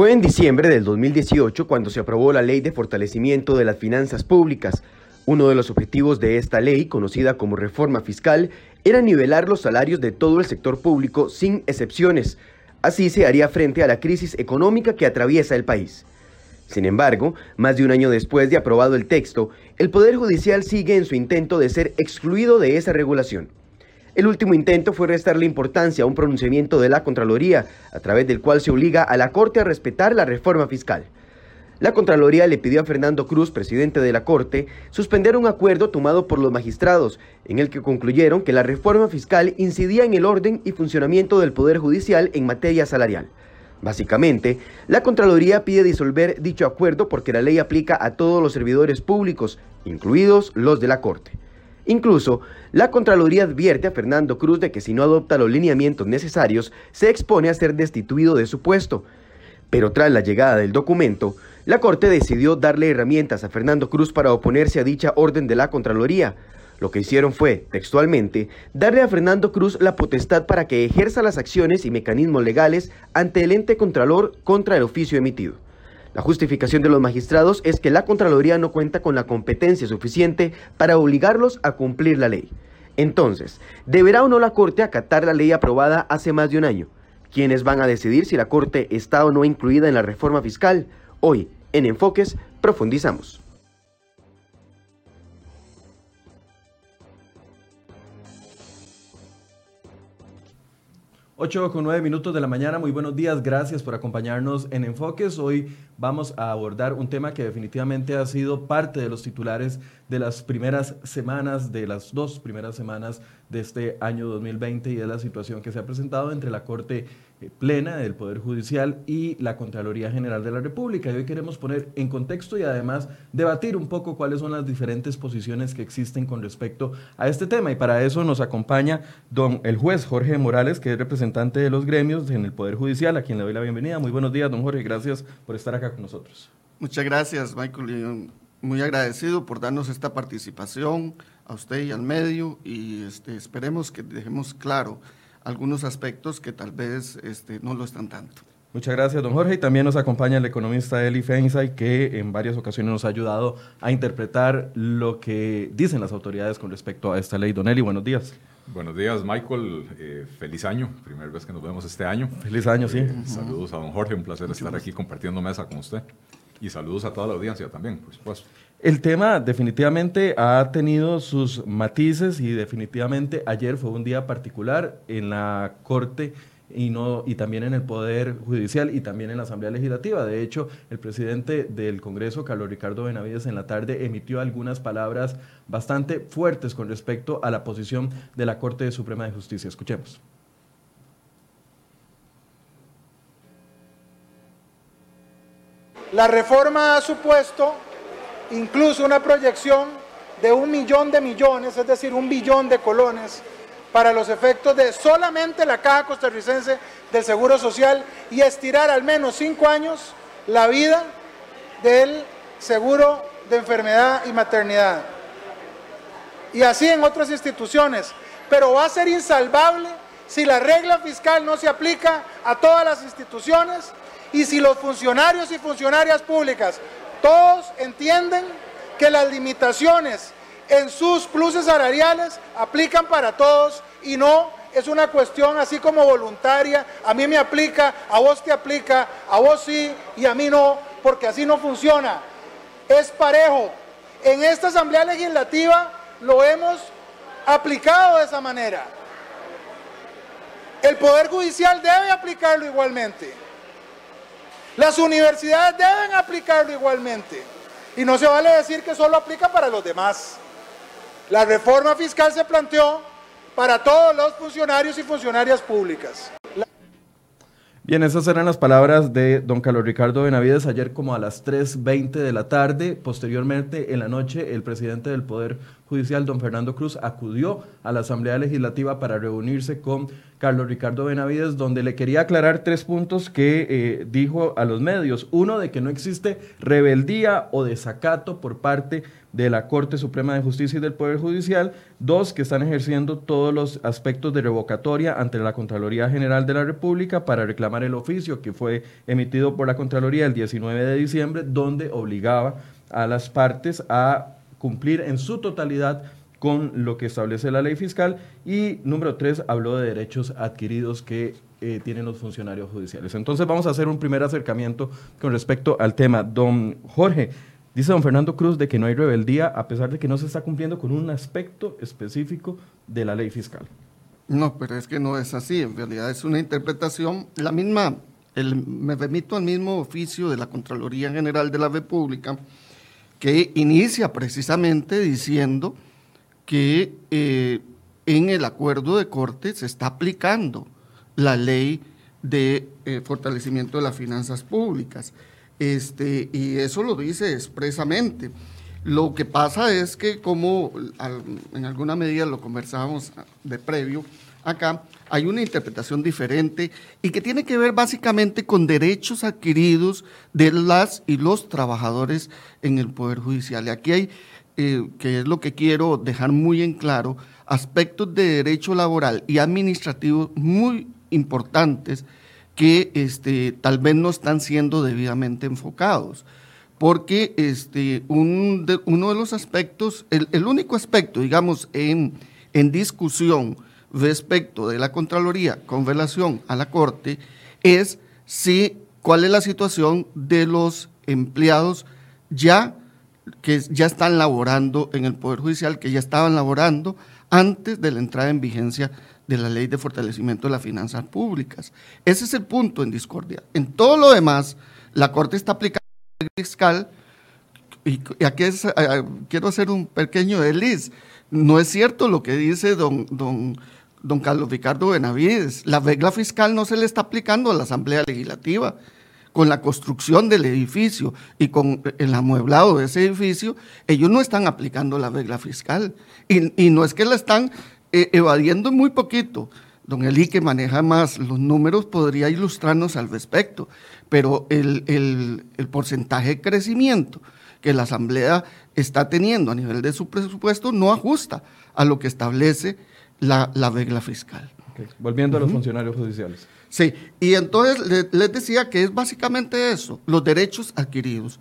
Fue en diciembre del 2018 cuando se aprobó la Ley de Fortalecimiento de las Finanzas Públicas. Uno de los objetivos de esta ley, conocida como reforma fiscal, era nivelar los salarios de todo el sector público sin excepciones. Así se haría frente a la crisis económica que atraviesa el país. Sin embargo, más de un año después de aprobado el texto, el Poder Judicial sigue en su intento de ser excluido de esa regulación. El último intento fue restarle importancia a un pronunciamiento de la Contraloría, a través del cual se obliga a la Corte a respetar la reforma fiscal. La Contraloría le pidió a Fernando Cruz, presidente de la Corte, suspender un acuerdo tomado por los magistrados, en el que concluyeron que la reforma fiscal incidía en el orden y funcionamiento del Poder Judicial en materia salarial. Básicamente, la Contraloría pide disolver dicho acuerdo porque la ley aplica a todos los servidores públicos, incluidos los de la Corte. Incluso, la Contraloría advierte a Fernando Cruz de que si no adopta los lineamientos necesarios, se expone a ser destituido de su puesto. Pero tras la llegada del documento, la Corte decidió darle herramientas a Fernando Cruz para oponerse a dicha orden de la Contraloría. Lo que hicieron fue, textualmente, darle a Fernando Cruz la potestad para que ejerza las acciones y mecanismos legales ante el ente Contralor contra el oficio emitido. La justificación de los magistrados es que la Contraloría no cuenta con la competencia suficiente para obligarlos a cumplir la ley. Entonces, ¿deberá o no la Corte acatar la ley aprobada hace más de un año? ¿Quiénes van a decidir si la Corte está o no incluida en la reforma fiscal? Hoy, en Enfoques, profundizamos. 8 con 9 minutos de la mañana, muy buenos días, gracias por acompañarnos en Enfoques. Hoy vamos a abordar un tema que definitivamente ha sido parte de los titulares de las primeras semanas, de las dos primeras semanas de este año 2020 y de la situación que se ha presentado entre la Corte plena del Poder Judicial y la Contraloría General de la República. Y hoy queremos poner en contexto y además debatir un poco cuáles son las diferentes posiciones que existen con respecto a este tema. Y para eso nos acompaña don el juez Jorge Morales, que es representante de los gremios en el Poder Judicial, a quien le doy la bienvenida. Muy buenos días, don Jorge, gracias por estar acá con nosotros. Muchas gracias, Michael. Muy agradecido por darnos esta participación a usted y al medio y este, esperemos que dejemos claro algunos aspectos que tal vez este, no lo están tanto. Muchas gracias, don Jorge. Y también nos acompaña el economista Eli Feinsay, que en varias ocasiones nos ha ayudado a interpretar lo que dicen las autoridades con respecto a esta ley. Don Eli, buenos días. Buenos días, Michael. Eh, feliz año. Primera vez que nos vemos este año. Feliz año, sí. Eh, saludos a don Jorge. Un placer estar aquí compartiendo mesa con usted. Y saludos a toda la audiencia también, por supuesto. El tema definitivamente ha tenido sus matices y definitivamente ayer fue un día particular en la Corte y, no, y también en el Poder Judicial y también en la Asamblea Legislativa. De hecho, el presidente del Congreso, Carlos Ricardo Benavides, en la tarde emitió algunas palabras bastante fuertes con respecto a la posición de la Corte Suprema de Justicia. Escuchemos. La reforma ha supuesto incluso una proyección de un millón de millones, es decir, un billón de colones, para los efectos de solamente la Caja Costarricense del Seguro Social y estirar al menos cinco años la vida del seguro de enfermedad y maternidad. Y así en otras instituciones. Pero va a ser insalvable si la regla fiscal no se aplica a todas las instituciones y si los funcionarios y funcionarias públicas todos entienden que las limitaciones en sus pluses salariales aplican para todos y no es una cuestión así como voluntaria, a mí me aplica, a vos te aplica, a vos sí y a mí no, porque así no funciona. Es parejo. En esta Asamblea Legislativa lo hemos aplicado de esa manera. El Poder Judicial debe aplicarlo igualmente. Las universidades deben aplicarlo igualmente. Y no se vale decir que solo aplica para los demás. La reforma fiscal se planteó para todos los funcionarios y funcionarias públicas. Bien, esas eran las palabras de don Carlos Ricardo Benavides ayer como a las 3.20 de la tarde. Posteriormente, en la noche, el presidente del Poder Judicial, don Fernando Cruz, acudió a la Asamblea Legislativa para reunirse con Carlos Ricardo Benavides, donde le quería aclarar tres puntos que eh, dijo a los medios. Uno, de que no existe rebeldía o desacato por parte de la Corte Suprema de Justicia y del Poder Judicial. Dos, que están ejerciendo todos los aspectos de revocatoria ante la Contraloría General de la República para reclamar el oficio que fue emitido por la Contraloría el 19 de diciembre, donde obligaba a las partes a cumplir en su totalidad con lo que establece la ley fiscal. Y número tres, habló de derechos adquiridos que eh, tienen los funcionarios judiciales. Entonces vamos a hacer un primer acercamiento con respecto al tema. Don Jorge, dice don Fernando Cruz de que no hay rebeldía a pesar de que no se está cumpliendo con un aspecto específico de la ley fiscal. No, pero es que no es así. En realidad es una interpretación, la misma, el, me remito al mismo oficio de la Contraloría General de la República, que inicia precisamente diciendo que eh, en el acuerdo de corte se está aplicando la ley de eh, fortalecimiento de las finanzas públicas. Este, y eso lo dice expresamente. Lo que pasa es que, como en alguna medida lo conversábamos de previo acá, hay una interpretación diferente y que tiene que ver básicamente con derechos adquiridos de las y los trabajadores en el Poder Judicial. Y aquí hay, eh, que es lo que quiero dejar muy en claro, aspectos de derecho laboral y administrativo muy importantes que este, tal vez no están siendo debidamente enfocados. Porque este, un uno de los aspectos, el, el único aspecto, digamos, en, en discusión, respecto de la Contraloría con relación a la Corte es si cuál es la situación de los empleados ya que ya están laborando en el Poder Judicial, que ya estaban laborando antes de la entrada en vigencia de la Ley de Fortalecimiento de las Finanzas Públicas. Ese es el punto en discordia. En todo lo demás, la Corte está aplicando la fiscal y aquí quiero hacer un pequeño desliz. No es cierto lo que dice don, don don Carlos Ricardo Benavides. La regla fiscal no se le está aplicando a la Asamblea Legislativa. Con la construcción del edificio y con el amueblado de ese edificio, ellos no están aplicando la regla fiscal. Y, no es que la están eh, evadiendo muy poquito. Don Eli, que maneja más los números, podría ilustrarnos al respecto. Pero el, el porcentaje de crecimiento que la Asamblea está teniendo a nivel de su presupuesto no ajusta a lo que establece la, regla fiscal. Volviendo a los funcionarios judiciales. Sí, y entonces les decía que es básicamente eso, los derechos adquiridos.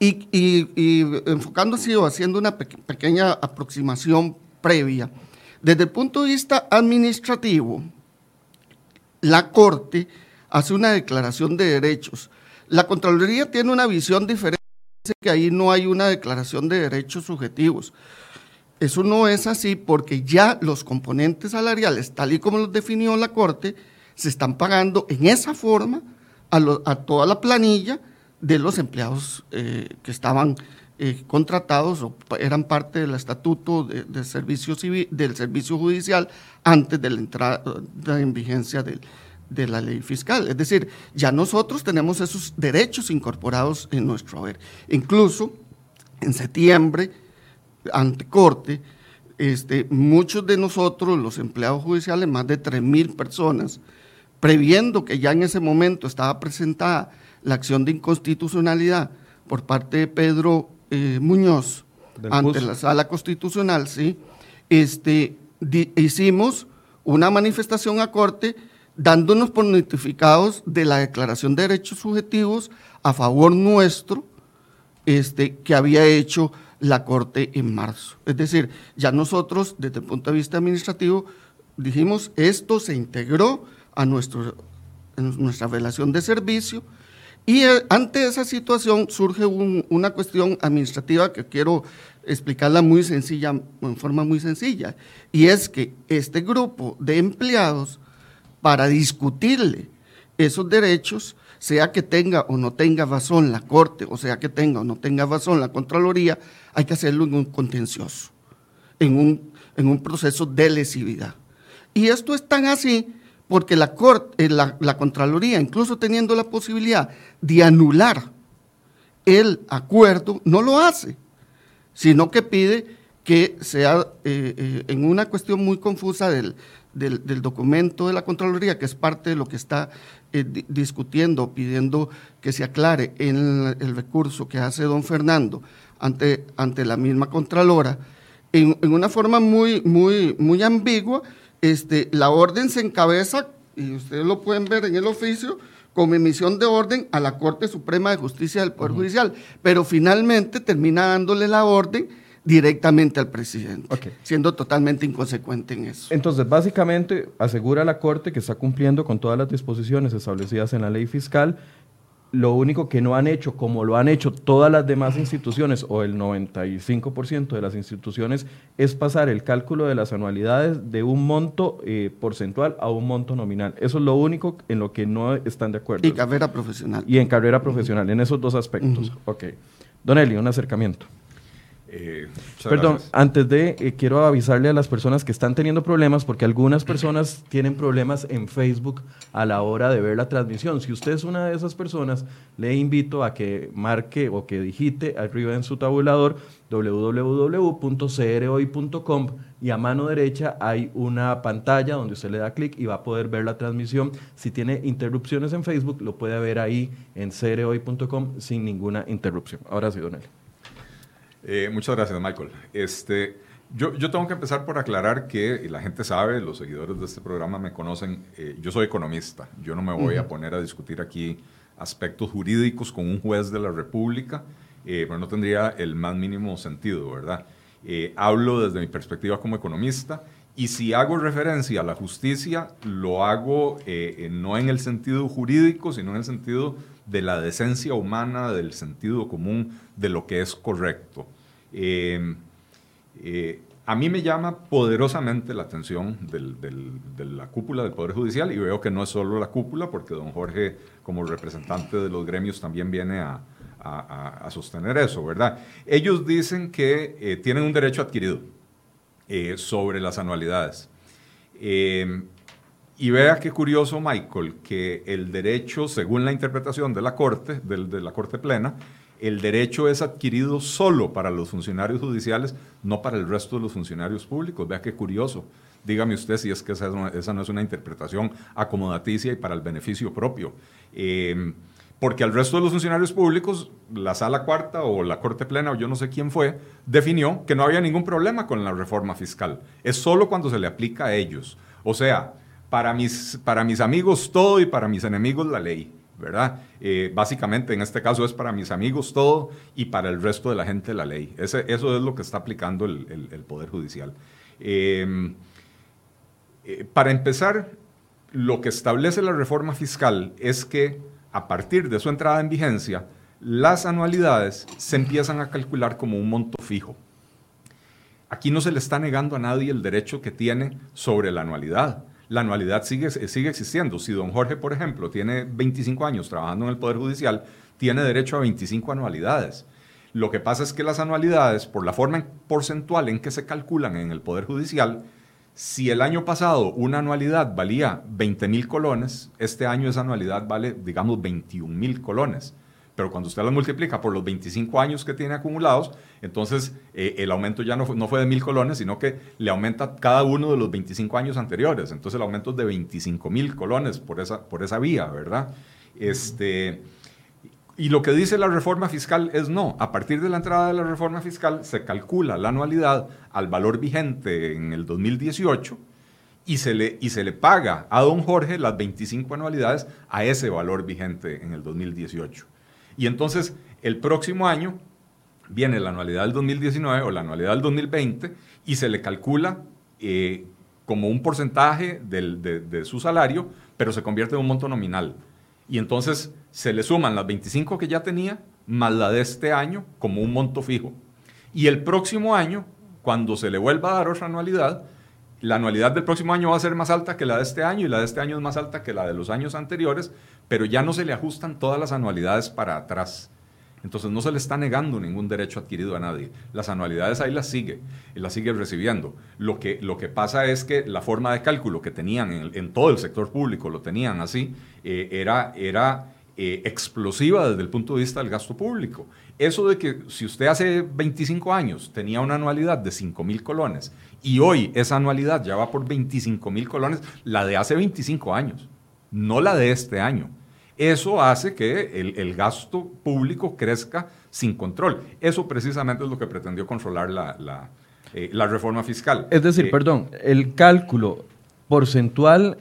Y, y, enfocándose o haciendo una pequeña aproximación previa, desde el punto de vista administrativo, la Corte hace una declaración de derechos. La Contraloría tiene una visión diferente, que ahí no hay una declaración de derechos subjetivos. Eso no es así porque ya los componentes salariales, tal y como los definió la Corte, se están pagando en esa forma a, toda la planilla de los empleados eh, que estaban eh, contratados o eran parte del estatuto de, servicio civil, del servicio judicial antes de la entrada en vigencia de la ley fiscal. Es decir, ya nosotros tenemos esos derechos incorporados en nuestro haber. Incluso en septiembre ante corte, este, muchos de nosotros, los empleados judiciales, más de 3 mil personas, previendo que ya en ese momento estaba presentada la acción de inconstitucionalidad por parte de Pedro eh, Muñoz ante la sala constitucional, ¿sí? este, hicimos una manifestación a corte dándonos por notificados de la Declaración de Derechos Subjetivos a favor nuestro este, que había hecho la Corte en marzo. Es decir, ya nosotros, desde el punto de vista administrativo, dijimos, esto se integró a nuestro, nuestra relación de servicio y eh, ante esa situación surge una cuestión administrativa que quiero explicarla muy sencilla, en forma muy sencilla, y es que este grupo de empleados, para discutirle esos derechos, sea que tenga o no tenga razón la Corte, o sea que tenga o no tenga razón la Contraloría, hay que hacerlo en un contencioso, en un, en un proceso de lesividad. Y esto es tan así porque eh, la, Contraloría, incluso teniendo la posibilidad de anular el acuerdo, no lo hace, sino que pide que sea eh, eh, en una cuestión muy confusa del, documento de la Contraloría, que es parte de lo que está discutiendo, pidiendo que se aclare en el, recurso que hace don Fernando ante, ante la misma Contralora, en, en, una forma muy, muy, muy ambigua, este, la orden se encabeza, y ustedes lo pueden ver en el oficio, como emisión de orden a la Corte Suprema de Justicia del Poder Judicial, pero finalmente termina dándole la orden directamente al presidente, siendo totalmente inconsecuente en eso. Entonces, básicamente, asegura la Corte que está cumpliendo con todas las disposiciones establecidas en la ley fiscal. Lo único que no han hecho, como lo han hecho todas las demás instituciones, o el 95% de las instituciones, es pasar el cálculo de las anualidades de un monto eh, porcentual a un monto nominal. Eso es lo único en lo que no están de acuerdo. Y carrera profesional. Y en carrera profesional, en esos dos aspectos. Ok. Don Eli, un acercamiento. Eh, Perdón, antes de, eh, quiero avisarle a las personas que están teniendo problemas, porque algunas personas tienen problemas en Facebook a la hora de ver la transmisión. Si usted es una de esas personas, le invito a que marque o que digite arriba en su tabulador www.crhoy.com y a mano derecha hay una pantalla donde usted le da clic y va a poder ver la transmisión. Si tiene interrupciones en Facebook, lo puede ver ahí en crhoy.com sin ninguna interrupción. Ahora sí, Donel. Eh, muchas gracias, Michael. Este, yo, yo, tengo que empezar por aclarar que, y la gente sabe, los seguidores de este programa me conocen, eh, yo soy economista. Yo no me voy a poner a discutir aquí aspectos jurídicos con un juez de la República, eh, pero no tendría el más mínimo sentido, ¿verdad? hablo desde mi perspectiva como economista y si hago referencia a la justicia, lo hago no en el sentido jurídico, sino en el sentido de la decencia humana, del sentido común, de lo que es correcto. Eh, eh, a mí me llama poderosamente la atención de la cúpula del Poder Judicial y veo que no es solo la cúpula, porque don Jorge, como representante de los gremios, también viene a, sostener eso, ¿verdad? Ellos dicen que eh, tienen un derecho adquirido sobre las anualidades. Y vea qué curioso, Michael, que el derecho, según la interpretación de la Corte, de, la Corte Plena, el derecho es adquirido solo para los funcionarios judiciales, no para el resto de los funcionarios públicos. Vea qué curioso. Dígame usted si es que esa, no es una interpretación acomodaticia y para el beneficio propio. Em, porque al resto de los funcionarios públicos, la sala cuarta o la corte plena o yo no sé quién fue, definió que no había ningún problema con la reforma fiscal. Es solo cuando se le aplica a ellos. O sea, para mis, para mis amigos todo y para mis enemigos la ley, ¿verdad? Eh, básicamente en este caso es para mis amigos todo y para el resto de la gente la ley. Eso es lo que está aplicando el, Poder Judicial. Em, eh, para empezar, lo que establece la reforma fiscal es que a partir de su entrada en vigencia, las anualidades se empiezan a calcular como un monto fijo. Aquí no se le está negando a nadie el derecho que tiene sobre la anualidad la anualidad sigue, sigue existiendo. Si don Jorge, por ejemplo, tiene 25 años trabajando en el Poder Judicial, tiene derecho a 25 anualidades. Lo que pasa es que las anualidades, por la forma porcentual en que se calculan en el Poder Judicial, si el año pasado una anualidad valía 20 mil colones, este año esa anualidad vale, digamos, 21 mil colones pero cuando usted lo multiplica por los 25 años que tiene acumulados, entonces eh, el aumento ya no, no fue de mil colones, sino que le aumenta cada uno de los 25 años anteriores. Entonces el aumento es de 25 mil colones por esa, por esa vía, ¿verdad? Este, y lo que dice la reforma fiscal es no, a partir de la entrada de la reforma fiscal se calcula la anualidad al valor vigente en el 2018 y se le, y se le paga a don Jorge las 25 anualidades a ese valor vigente en el 2018. Y entonces el próximo año viene la anualidad del 2019 o la anualidad del 2020 y se le calcula eh, como un porcentaje de, su salario, pero se convierte en un monto nominal. Y entonces se le suman las 25 que ya tenía más la de este año como un monto fijo. Y el próximo año, cuando se le vuelva a dar otra anualidad, la anualidad del próximo año va a ser más alta que la de este año y la de este año es más alta que la de los años anteriores, pero ya no se le ajustan todas las anualidades para atrás. Entonces no se le está negando ningún derecho adquirido a nadie. Las anualidades ahí las sigue, las sigue recibiendo. Lo que, lo que pasa es que la forma de cálculo que tenían en, todo el sector público, lo tenían así, eh, era, era eh, explosiva desde el punto de vista del gasto público. Eso de que si usted hace 25 años tenía una anualidad de 5 mil colones y hoy esa anualidad ya va por 25 mil colones, la de hace 25 años, no la de este año. Eso hace que el, gasto público crezca sin control. Eso precisamente es lo que pretendió controlar la, eh, reforma fiscal. Es decir, eh, perdón, el cálculo porcentual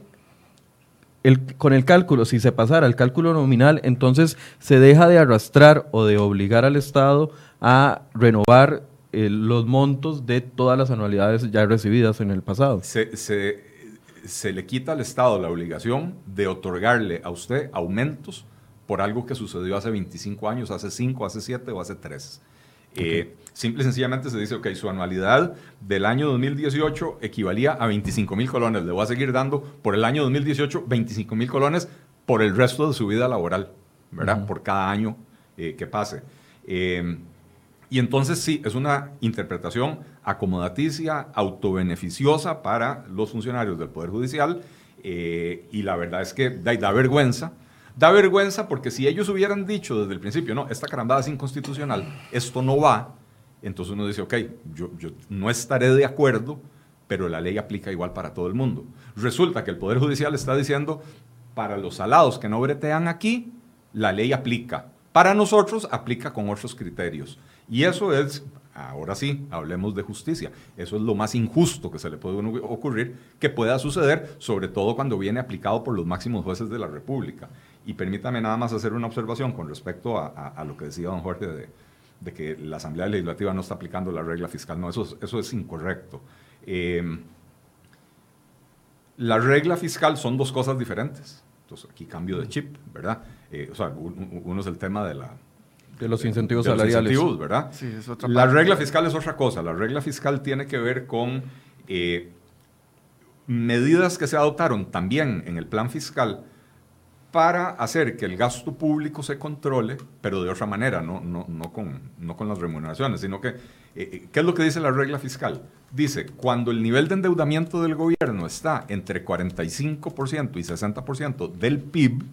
con el cálculo, si se pasara al cálculo nominal, entonces se deja de arrastrar o de obligar al Estado a renovar eh, los montos de todas las anualidades ya recibidas en el pasado. Se, se, le quita al Estado la obligación de otorgarle a usted aumentos por algo que sucedió hace 25 años, hace 5, hace 7 o hace 3. Eh, simple y sencillamente se dice, ok, su anualidad del año 2018 equivalía a 25 mil colones. Le voy a seguir dando por el año 2018 25 mil colones por el resto de su vida laboral, ¿verdad? Por cada año eh, que pase. Eh, y entonces sí, es una interpretación acomodaticia, autobeneficiosa para los funcionarios del Poder Judicial y la verdad es que da vergüenza Da vergüenza porque si ellos hubieran dicho desde el principio, no, esta carambada es inconstitucional, esto no va, entonces uno dice, ok, yo, no estaré de acuerdo, pero la ley aplica igual para todo el mundo. Resulta que el Poder Judicial está diciendo, para los salados que no bretean aquí, la ley aplica. Para nosotros aplica con otros criterios. Y eso es, ahora sí, hablemos de justicia. Eso es lo más injusto que se le puede ocurrir que pueda suceder, sobre todo cuando viene aplicado por los máximos jueces de la República. Y permítame nada más hacer una observación con respecto a, lo que decía don Jorge de, que la Asamblea Legislativa no está aplicando la regla fiscal. No, eso, eso es incorrecto. Eh, la regla fiscal son dos cosas diferentes. Entonces, aquí cambio de chip, ¿verdad? Eh, o sea, uno es el tema de la... De los incentivos salariales. ¿verdad? Sí, es otra la regla fiscal es otra cosa. La regla fiscal tiene que ver con eh, medidas que se adoptaron también en el plan fiscal para hacer que el gasto público se controle, pero de otra manera, no, no, no, con, no con las remuneraciones, sino que, eh, eh, ¿qué es lo que dice la regla fiscal? Dice, cuando el nivel de endeudamiento del gobierno está entre 45% y 60% del PIB,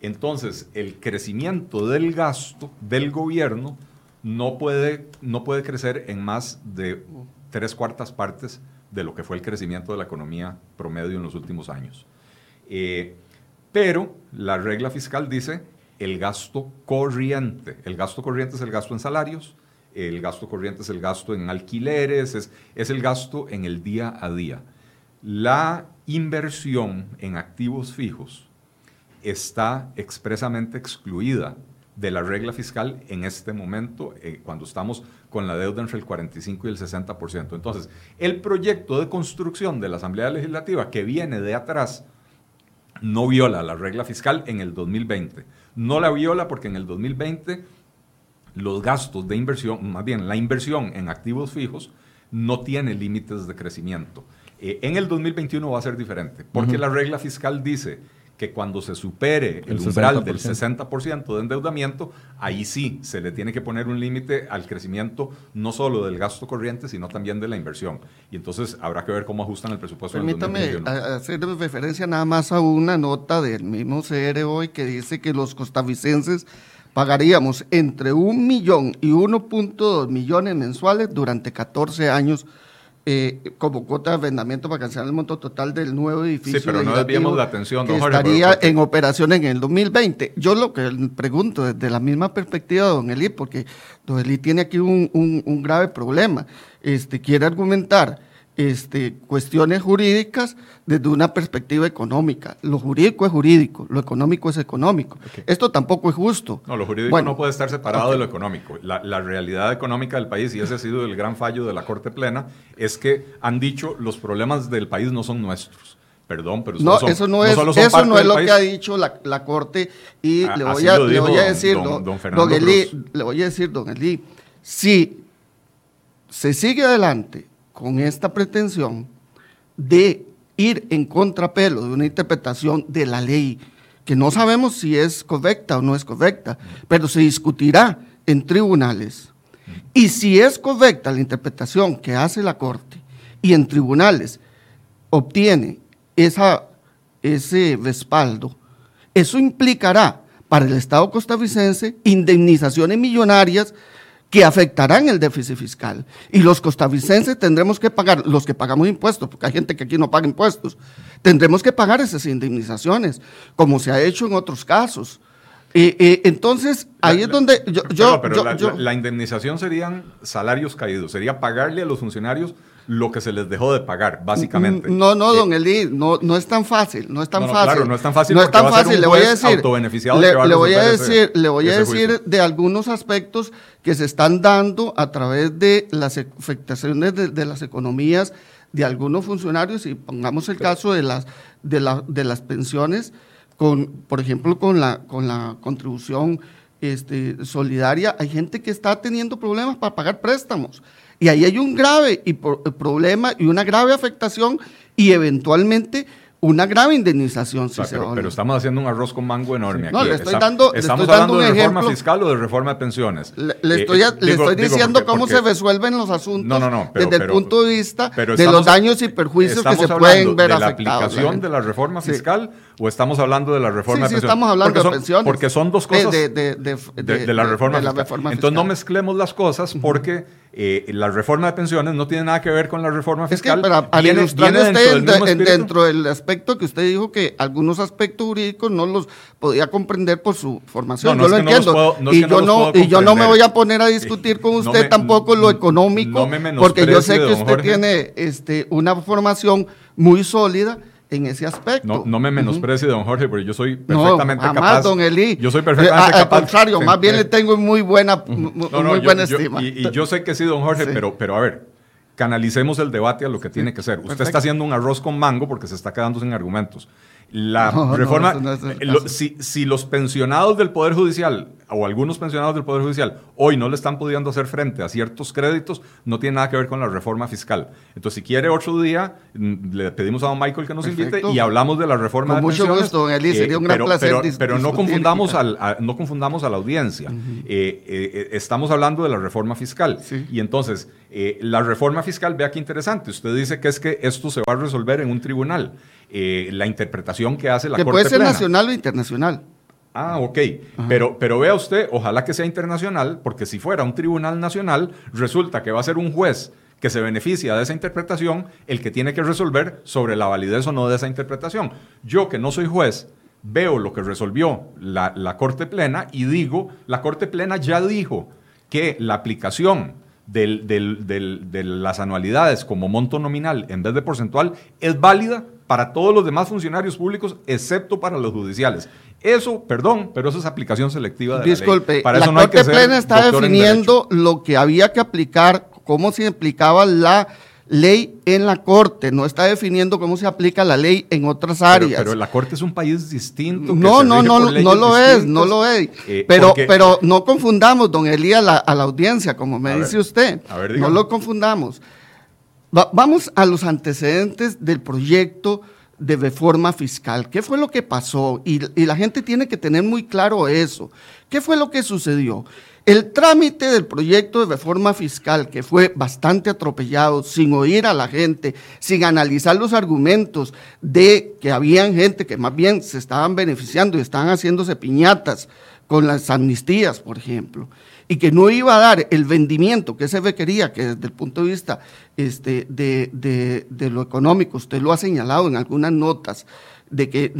entonces el crecimiento del gasto del gobierno no puede, no puede crecer en más de tres cuartas partes de lo que fue el crecimiento de la economía promedio en los últimos años. Eh, pero la regla fiscal dice el gasto corriente. El gasto corriente es el gasto en salarios, el gasto corriente es el gasto en alquileres, es, es el gasto en el día a día. La inversión en activos fijos está expresamente excluida de la regla fiscal en este momento, eh, cuando estamos con la deuda entre el 45 y el 60%. Entonces, el proyecto de construcción de la Asamblea Legislativa que viene de atrás no viola la regla fiscal en el 2020. No la viola porque en el 2020 los gastos de inversión, más bien la inversión en activos fijos, no tiene límites de crecimiento. Eh, en el 2021 va a ser diferente, porque la regla fiscal dice que cuando se supere el, umbral del 60% de endeudamiento, ahí sí se le tiene que poner un límite al crecimiento no solo del gasto corriente, sino también de la inversión. Y entonces habrá que ver cómo ajustan el presupuesto. Permítame hacer referencia nada más a una nota del mismo CR hoy que dice que los costarricenses pagaríamos entre un millón y 1.2 millones mensuales durante 14 años eh, como cuota de arrendamiento para cancelar el monto total del nuevo edificio. Sí, pero no desviamos la atención, que estaría en operación en el 2020. Yo lo que pregunto desde la misma perspectiva de don Eli, porque don Eli tiene aquí un, un grave problema. Este, quiere argumentar este, cuestiones jurídicas desde una perspectiva económica. Lo jurídico es jurídico, lo económico es económico. Esto tampoco es justo. No, lo jurídico no puede estar separado de lo económico. La, la, realidad económica del país, y ese ha sido el gran fallo de la Corte Plena, es que han dicho los problemas del país no son nuestros. Perdón, pero no, eso no es, eso no es lo que ha dicho la, la Corte y le, voy a, le, voy a, decir, don, don, Eli, le voy a decir, don Eli, si se sigue adelante con esta pretensión de ir en contrapelo de una interpretación de la ley que no sabemos si es correcta o no es correcta, pero se discutirá en tribunales. Y si es correcta la interpretación que hace la Corte y en tribunales obtiene esa, ese respaldo, eso implicará para el Estado costarricense indemnizaciones millonarias que afectarán el déficit fiscal. Y los costarricenses tendremos que pagar, los que pagamos impuestos, porque hay gente que aquí no paga impuestos, tendremos que pagar esas indemnizaciones, como se ha hecho en otros casos. Y, entonces, ahí es donde yo... pero, la, indemnización serían salarios caídos, sería pagarle a los funcionarios lo que se les dejó de pagar, básicamente. No, no, don eh, Eli, no, no es tan fácil, no es tan fácil. Claro, no es tan fácil. No es tan fácil. le voy a decir, le, voy a decir, le voy a decir de algunos aspectos que se están dando a través de las afectaciones de, las economías de algunos funcionarios y pongamos el caso de las de, la, de las pensiones con, por ejemplo, con la con la contribución este, solidaria, hay gente que está teniendo problemas para pagar préstamos. Y ahí hay un grave y problema y una grave afectación y eventualmente una grave indemnización. Si pero, estamos haciendo un arroz con mango enorme. No, le estoy dando, estamos hablando de reforma fiscal o de reforma de pensiones. Le, estoy, eh, diciendo cómo se resuelven los asuntos desde el punto de vista de los daños y perjuicios que se pueden ver de la aplicación de la reforma fiscal o estamos hablando de la reforma de pensiones? Sí, estamos hablando porque de pensiones. Porque son dos cosas de, la reforma, fiscal. Entonces no mezclemos las cosas porque eh, la reforma de pensiones no tiene nada que ver con la reforma fiscal. Es que para, viene, dentro, del dentro del aspecto que usted dijo que algunos aspectos jurídicos no los podía comprender por su formación. yo lo entiendo. y, yo no, y yo no me voy a poner a discutir con usted tampoco lo económico, porque yo sé que usted tiene este, una formación muy sólida en ese aspecto. No, no me menosprecie, don Jorge, porque yo soy perfectamente no, capaz. don Eli. Yo soy perfectamente capaz. Al contrario, más bien le tengo muy buena, muy buena estima. y, yo sé que sí, don Jorge, pero, pero a ver, canalicemos el debate a lo que tiene que ser. Usted está haciendo un arroz con mango porque se está quedando sin argumentos. La reforma, si, si, los pensionados del Poder Judicial o algunos pensionados del Poder Judicial hoy no le están pudiendo hacer frente a ciertos créditos, no tiene nada que ver con la reforma fiscal. Entonces, si quiere otro día, mm, le pedimos a don Michael que nos invite y hablamos de la reforma con de mucho pensiones. gusto, don Eli, sería un gran pero, placer. Pero, no, confundamos al, a, no confundamos a la audiencia. Eh, eh, estamos hablando de la reforma fiscal. Y entonces, eh, la reforma fiscal, vea qué interesante. Usted dice que es que esto se va a resolver en un tribunal. La interpretación que hace la que puede ser nacional o internacional. Ah, ok. Pero, pero vea usted, ojalá que sea internacional, porque si fuera un tribunal nacional, resulta que va a ser un juez que se beneficia de esa interpretación el que tiene que resolver sobre la validez o no de esa interpretación. Yo, que no soy juez, veo lo que resolvió la, la Corte Plena y digo, la Corte Plena ya dijo que la aplicación del, del, de las anualidades como monto nominal en vez de porcentual es válida para todos los demás funcionarios públicos, excepto para los judiciales. Eso, perdón, pero eso es aplicación selectiva de Disculpe, la ley. Para la Corte Plena está definiendo lo que había que aplicar, cómo se aplicaba la ley en la Corte, no está definiendo cómo se aplica la ley en otras áreas. Pero, la Corte es un país distinto. No, no, no, no lo es, no lo es. Eh, pero, pero no confundamos, don Elías, a la audiencia, como me dice usted. no lo confundamos. Vamos a los antecedentes del proyecto de reforma fiscal. ¿Qué fue lo que pasó? Y, la gente tiene que tener muy claro eso. ¿Qué fue lo que sucedió? El trámite del proyecto de reforma fiscal, que fue bastante atropellado, sin oír a la gente, sin analizar los argumentos de que habían gente que más bien se estaban beneficiando y estaban haciéndose piñatas con las amnistías, por ejemplo y que no iba a dar el vendimiento que se requería, que desde el punto de vista este, de, lo económico, usted lo ha señalado en algunas notas, de que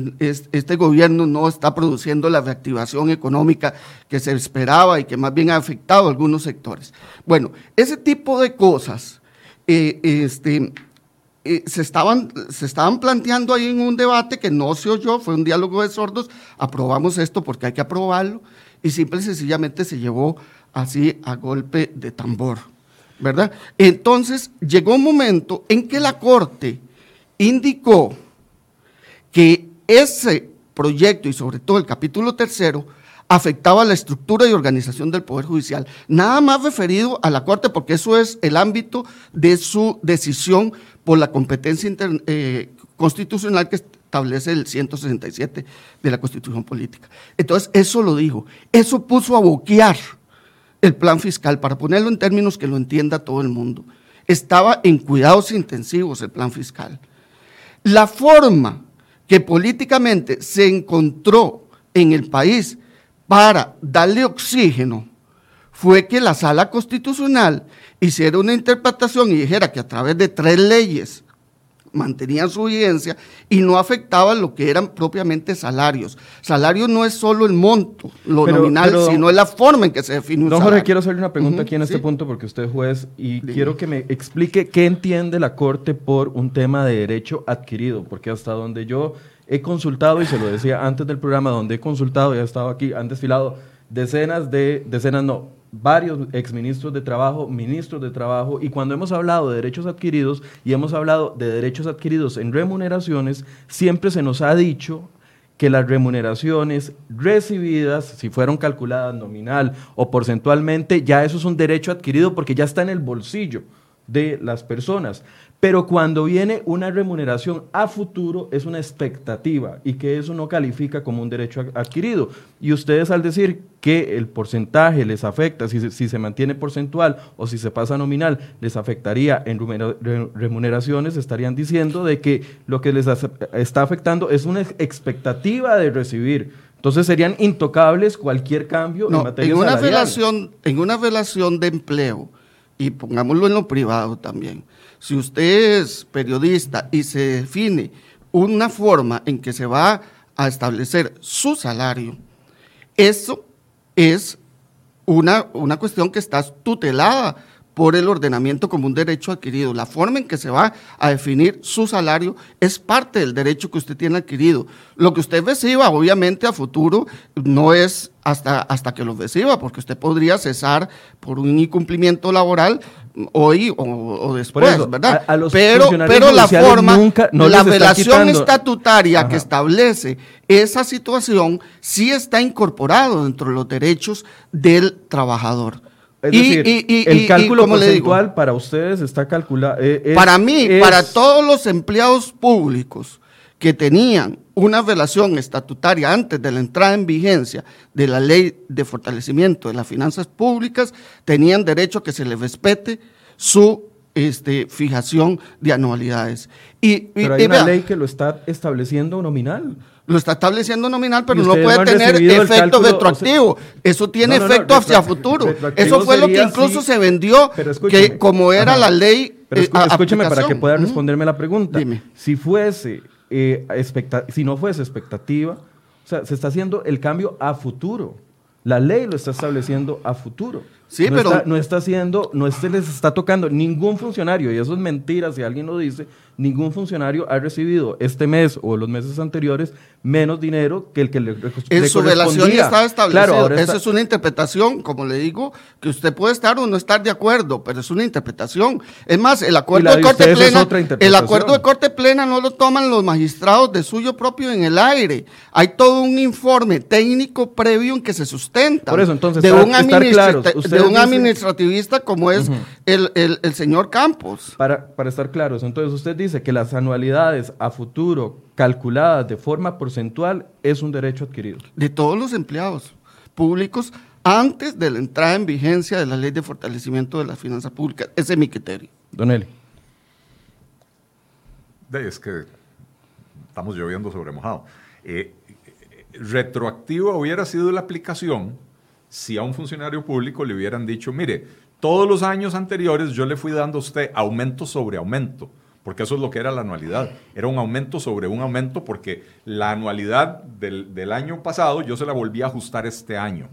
este gobierno no está produciendo la reactivación económica que se esperaba y que más bien ha afectado a algunos sectores. Bueno, ese tipo de cosas eh, este, eh, se, estaban, se estaban planteando ahí en un debate que no se oyó, fue un diálogo de sordos, aprobamos esto porque hay que aprobarlo, y simple y sencillamente se llevó así a golpe de tambor, ¿verdad? Entonces llegó un momento en que la Corte indicó que ese proyecto y sobre todo el capítulo tercero afectaba la estructura y organización del Poder Judicial. Nada más referido a la Corte, porque eso es el ámbito de su decisión por la competencia eh, constitucional que establece el 167 de la Constitución Política. Entonces, eso lo dijo. Eso puso a boquear el plan fiscal, para ponerlo en términos que lo entienda todo el mundo, estaba en cuidados intensivos el plan fiscal. La forma que políticamente se encontró en el país para darle oxígeno fue que la sala constitucional hiciera una interpretación y dijera que a través de tres leyes mantenían su vigencia y no afectaban lo que eran propiamente salarios. Salario no es solo el monto, lo nominal, sino es la forma en que se define un don Jorge, quiero hacerle una pregunta aquí en este punto porque usted es juez y quiero que me explique qué entiende la Corte por un tema de derecho adquirido, porque hasta donde yo he consultado, y se lo decía antes del programa, donde he consultado y he estado aquí, han desfilado decenas de, decenas no, varios exministros de trabajo, ministros de trabajo, y cuando hemos hablado de derechos adquiridos y hemos hablado de derechos adquiridos en remuneraciones, siempre se nos ha dicho que las remuneraciones recibidas, si fueron calculadas nominal o porcentualmente, ya eso es un derecho adquirido porque ya está en el bolsillo de las personas. Pero cuando viene una remuneración a futuro es una expectativa y que eso no califica como un derecho adquirido. Y ustedes al decir que el porcentaje les afecta, si, si se mantiene porcentual o si se pasa nominal, les afectaría en remuneraciones, estarían diciendo de que lo que les está afectando es una expectativa de recibir. Entonces serían intocables cualquier cambio en materia en una Relación, en una relación de empleo, y pongámoslo en lo privado también, si usted es periodista y se define una forma en que se va a establecer su salario, eso es una, una cuestión que está tutelada por el ordenamiento como un derecho adquirido. La forma en que se va a definir su salario es parte del derecho que usted tiene adquirido. Lo que usted reciba, obviamente, a futuro, no es hasta, hasta que lo reciba, porque usted podría cesar por un incumplimiento laboral hoy o, después, ¿verdad? pero pero la forma, la relación estatutaria que establece esa situación sí está incorporado dentro de los derechos del trabajador. Es decir, el cálculo porcentual para ustedes está calculado. Eh, para mí, para todos los empleados públicos que tenían una relación estatutaria antes de la entrada en vigencia de la ley de fortalecimiento de las finanzas públicas, tenían derecho a que se les respete su este, fijación de anualidades. Y, pero hay una ley que lo está estableciendo nominal lo está estableciendo nominal, pero no puede tener efecto retroactivo. Eso tiene efecto hacia futuro. Eso fue lo que incluso se vendió, que como era la ley. Pero eh, escúcheme para que pueda responderme la pregunta. Dime. Si fuese, eh, si no fuese expectativa, o sea, se está haciendo el cambio a futuro. La ley lo está estableciendo a futuro. Sí, no pero. Está, no está haciendo, no se les está tocando ningún funcionario, y eso es mentira si alguien lo dice, ningún funcionario ha recibido este mes o los meses anteriores menos dinero que el que le, En su relación ya estaba establecido. Claro, Esa es una interpretación, como le digo, que usted puede estar o no estar de acuerdo, pero es una interpretación. Es más, el acuerdo de corte plena, el acuerdo de corte plena no lo toman los magistrados de suyo propio en el aire. Hay todo un informe técnico previo en que se sustenta. Por eso, entonces, de, un, de un administrativista como es el, el, señor Campos. Para, para estar claros, entonces usted dice dice que las anualidades a futuro calculadas de forma porcentual es un derecho adquirido. De todos los empleados públicos antes de la entrada en vigencia de la ley de fortalecimiento de las finanzas públicas. Ese es mi criterio. Don Eli. Es que estamos lloviendo sobre mojado. Eh, retroactivo hubiera sido la aplicación si a un funcionario público le hubieran dicho, mire, todos los años anteriores yo le fui dando a usted aumento sobre aumento porque eso es lo que era la anualidad. Era un aumento sobre un aumento porque la anualidad del, año pasado yo se la volví a ajustar este año.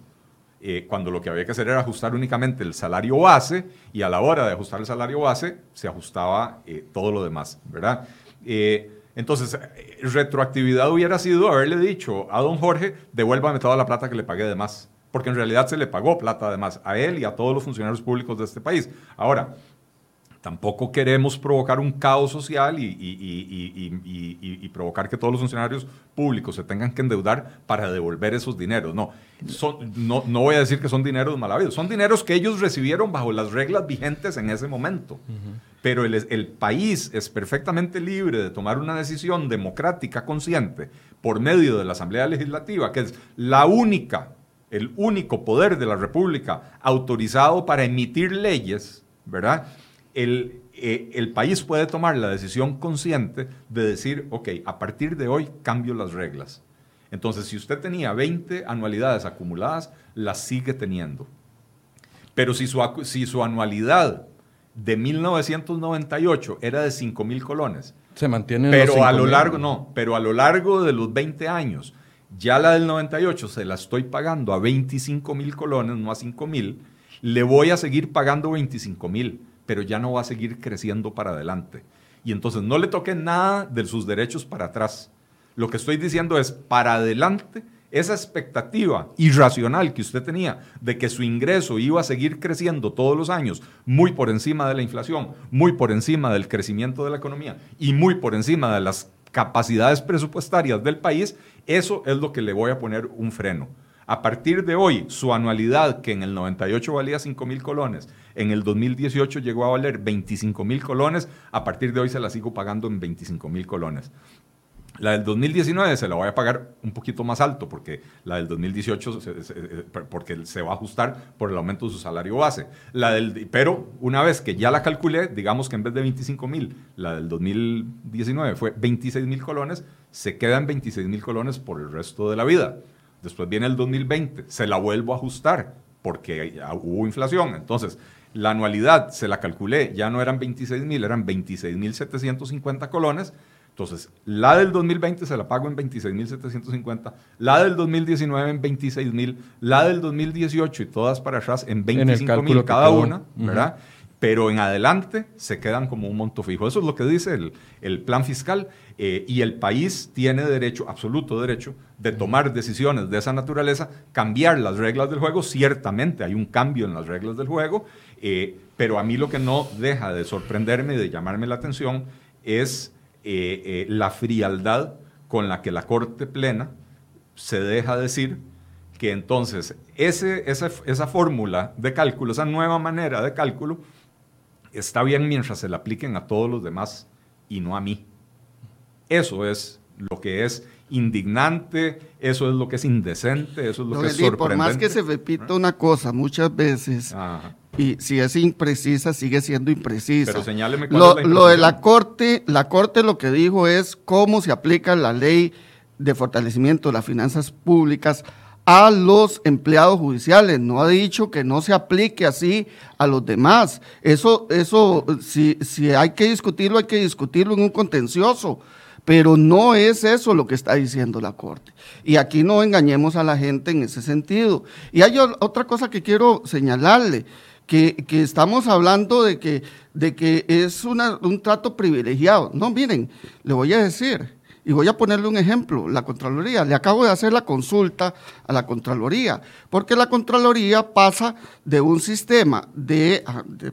Eh, cuando lo que había que hacer era ajustar únicamente el salario base y a la hora de ajustar el salario base se ajustaba eh, todo lo demás, ¿verdad? Eh, entonces, retroactividad hubiera sido haberle dicho a don Jorge, devuélvame toda la plata que le pagué de más, porque en realidad se le pagó plata de más a él y a todos los funcionarios públicos de este país. Ahora, Tampoco queremos provocar un caos social y, provocar que todos los funcionarios públicos se tengan que endeudar para devolver esos dineros. No, no, no, voy a decir que son dineros mal habidos, son dineros que ellos recibieron bajo las reglas vigentes en ese momento. Pero el, el país es perfectamente libre de tomar una decisión democrática consciente por medio de la Asamblea Legislativa, que es la única, el único poder de la República autorizado para emitir leyes, ¿verdad? Eh, el, país puede tomar la decisión consciente de decir, ok, a partir de hoy cambio las reglas. Entonces, si usted tenía 20 anualidades acumuladas, las sigue teniendo. Pero si su, si su anualidad de 1998 era de 5 mil colones, se mantiene pero a lo largo no pero a lo largo de los 20 años ya la del 98 se la estoy pagando a 25 mil colones no a 5 mil. Le voy a seguir pagando 25 mil pero ya no va a seguir creciendo para adelante. Y entonces no le toque nada de sus derechos para atrás. Lo que estoy diciendo es para adelante esa expectativa irracional que usted tenía de que su ingreso iba a seguir creciendo todos los años, muy por encima de la inflación, muy por encima del crecimiento de la economía y muy por encima de las capacidades presupuestarias del país, eso es lo que le voy a poner un freno. A partir de hoy, su anualidad, que en el 98 valía 5 mil colones, en el 2018 llegó a valer 25 mil colones, a partir de hoy se la sigo pagando en 25 mil colones. La del 2019 se la voy a pagar un poquito más alto porque la del 2018 eh, porque se va a ajustar por el aumento de su salario base. La del, pero una vez que ya la calculé, digamos que en vez de 25 mil, la del 2019 fue 26 mil colones, se quedan 26 mil colones por el resto de la vida. Después viene el 2020, se la vuelvo a ajustar porque hubo inflación. Entonces, la anualidad se la calculé, ya no eran 26 mil, eran 26 mil 750 colones entonces, la del 2020 se la pago en 26.750, la del 2019 en 26.000, la del 2018 y todas para atrás en 25.000 cada una, ¿verdad? Pero en adelante se quedan como un monto fijo. Eso es lo que dice el, plan fiscal eh, y el país tiene derecho, absoluto derecho, de tomar decisiones de esa naturaleza, cambiar las reglas del juego. Ciertamente hay un cambio en las reglas del juego, eh, pero a mí lo que no deja de sorprenderme y de llamarme la atención es eh, eh, la frialdad con la que la Corte Plena se deja decir que entonces ese, esa, fórmula de cálculo, esa nueva manera de cálculo, está bien mientras se la apliquen a todos los demás y no a mí. Eso es lo que es indignante, eso es lo que es indecente, eso es lo que es sorprendente. Por más que se repita una cosa muchas veces, y si es imprecisa, sigue siendo imprecisa. Pero señáleme cuál lo, lo de la Corte, la Corte lo que dijo es cómo se aplica la ley de fortalecimiento de las finanzas públicas a los empleados judiciales, no ha dicho que no se aplique así a los demás. Eso, eso, si, si hay que discutirlo, hay que discutirlo en un contencioso, pero no es eso lo que está diciendo la Corte. Y aquí no engañemos a la gente en ese sentido. Y hay otra cosa que quiero señalarle que, estamos hablando de que, de que es un trato privilegiado. No, miren, le voy a decir, y voy a ponerle un ejemplo, la Contraloría. Le acabo de hacer la consulta a la Contraloría, porque la Contraloría pasa de un sistema de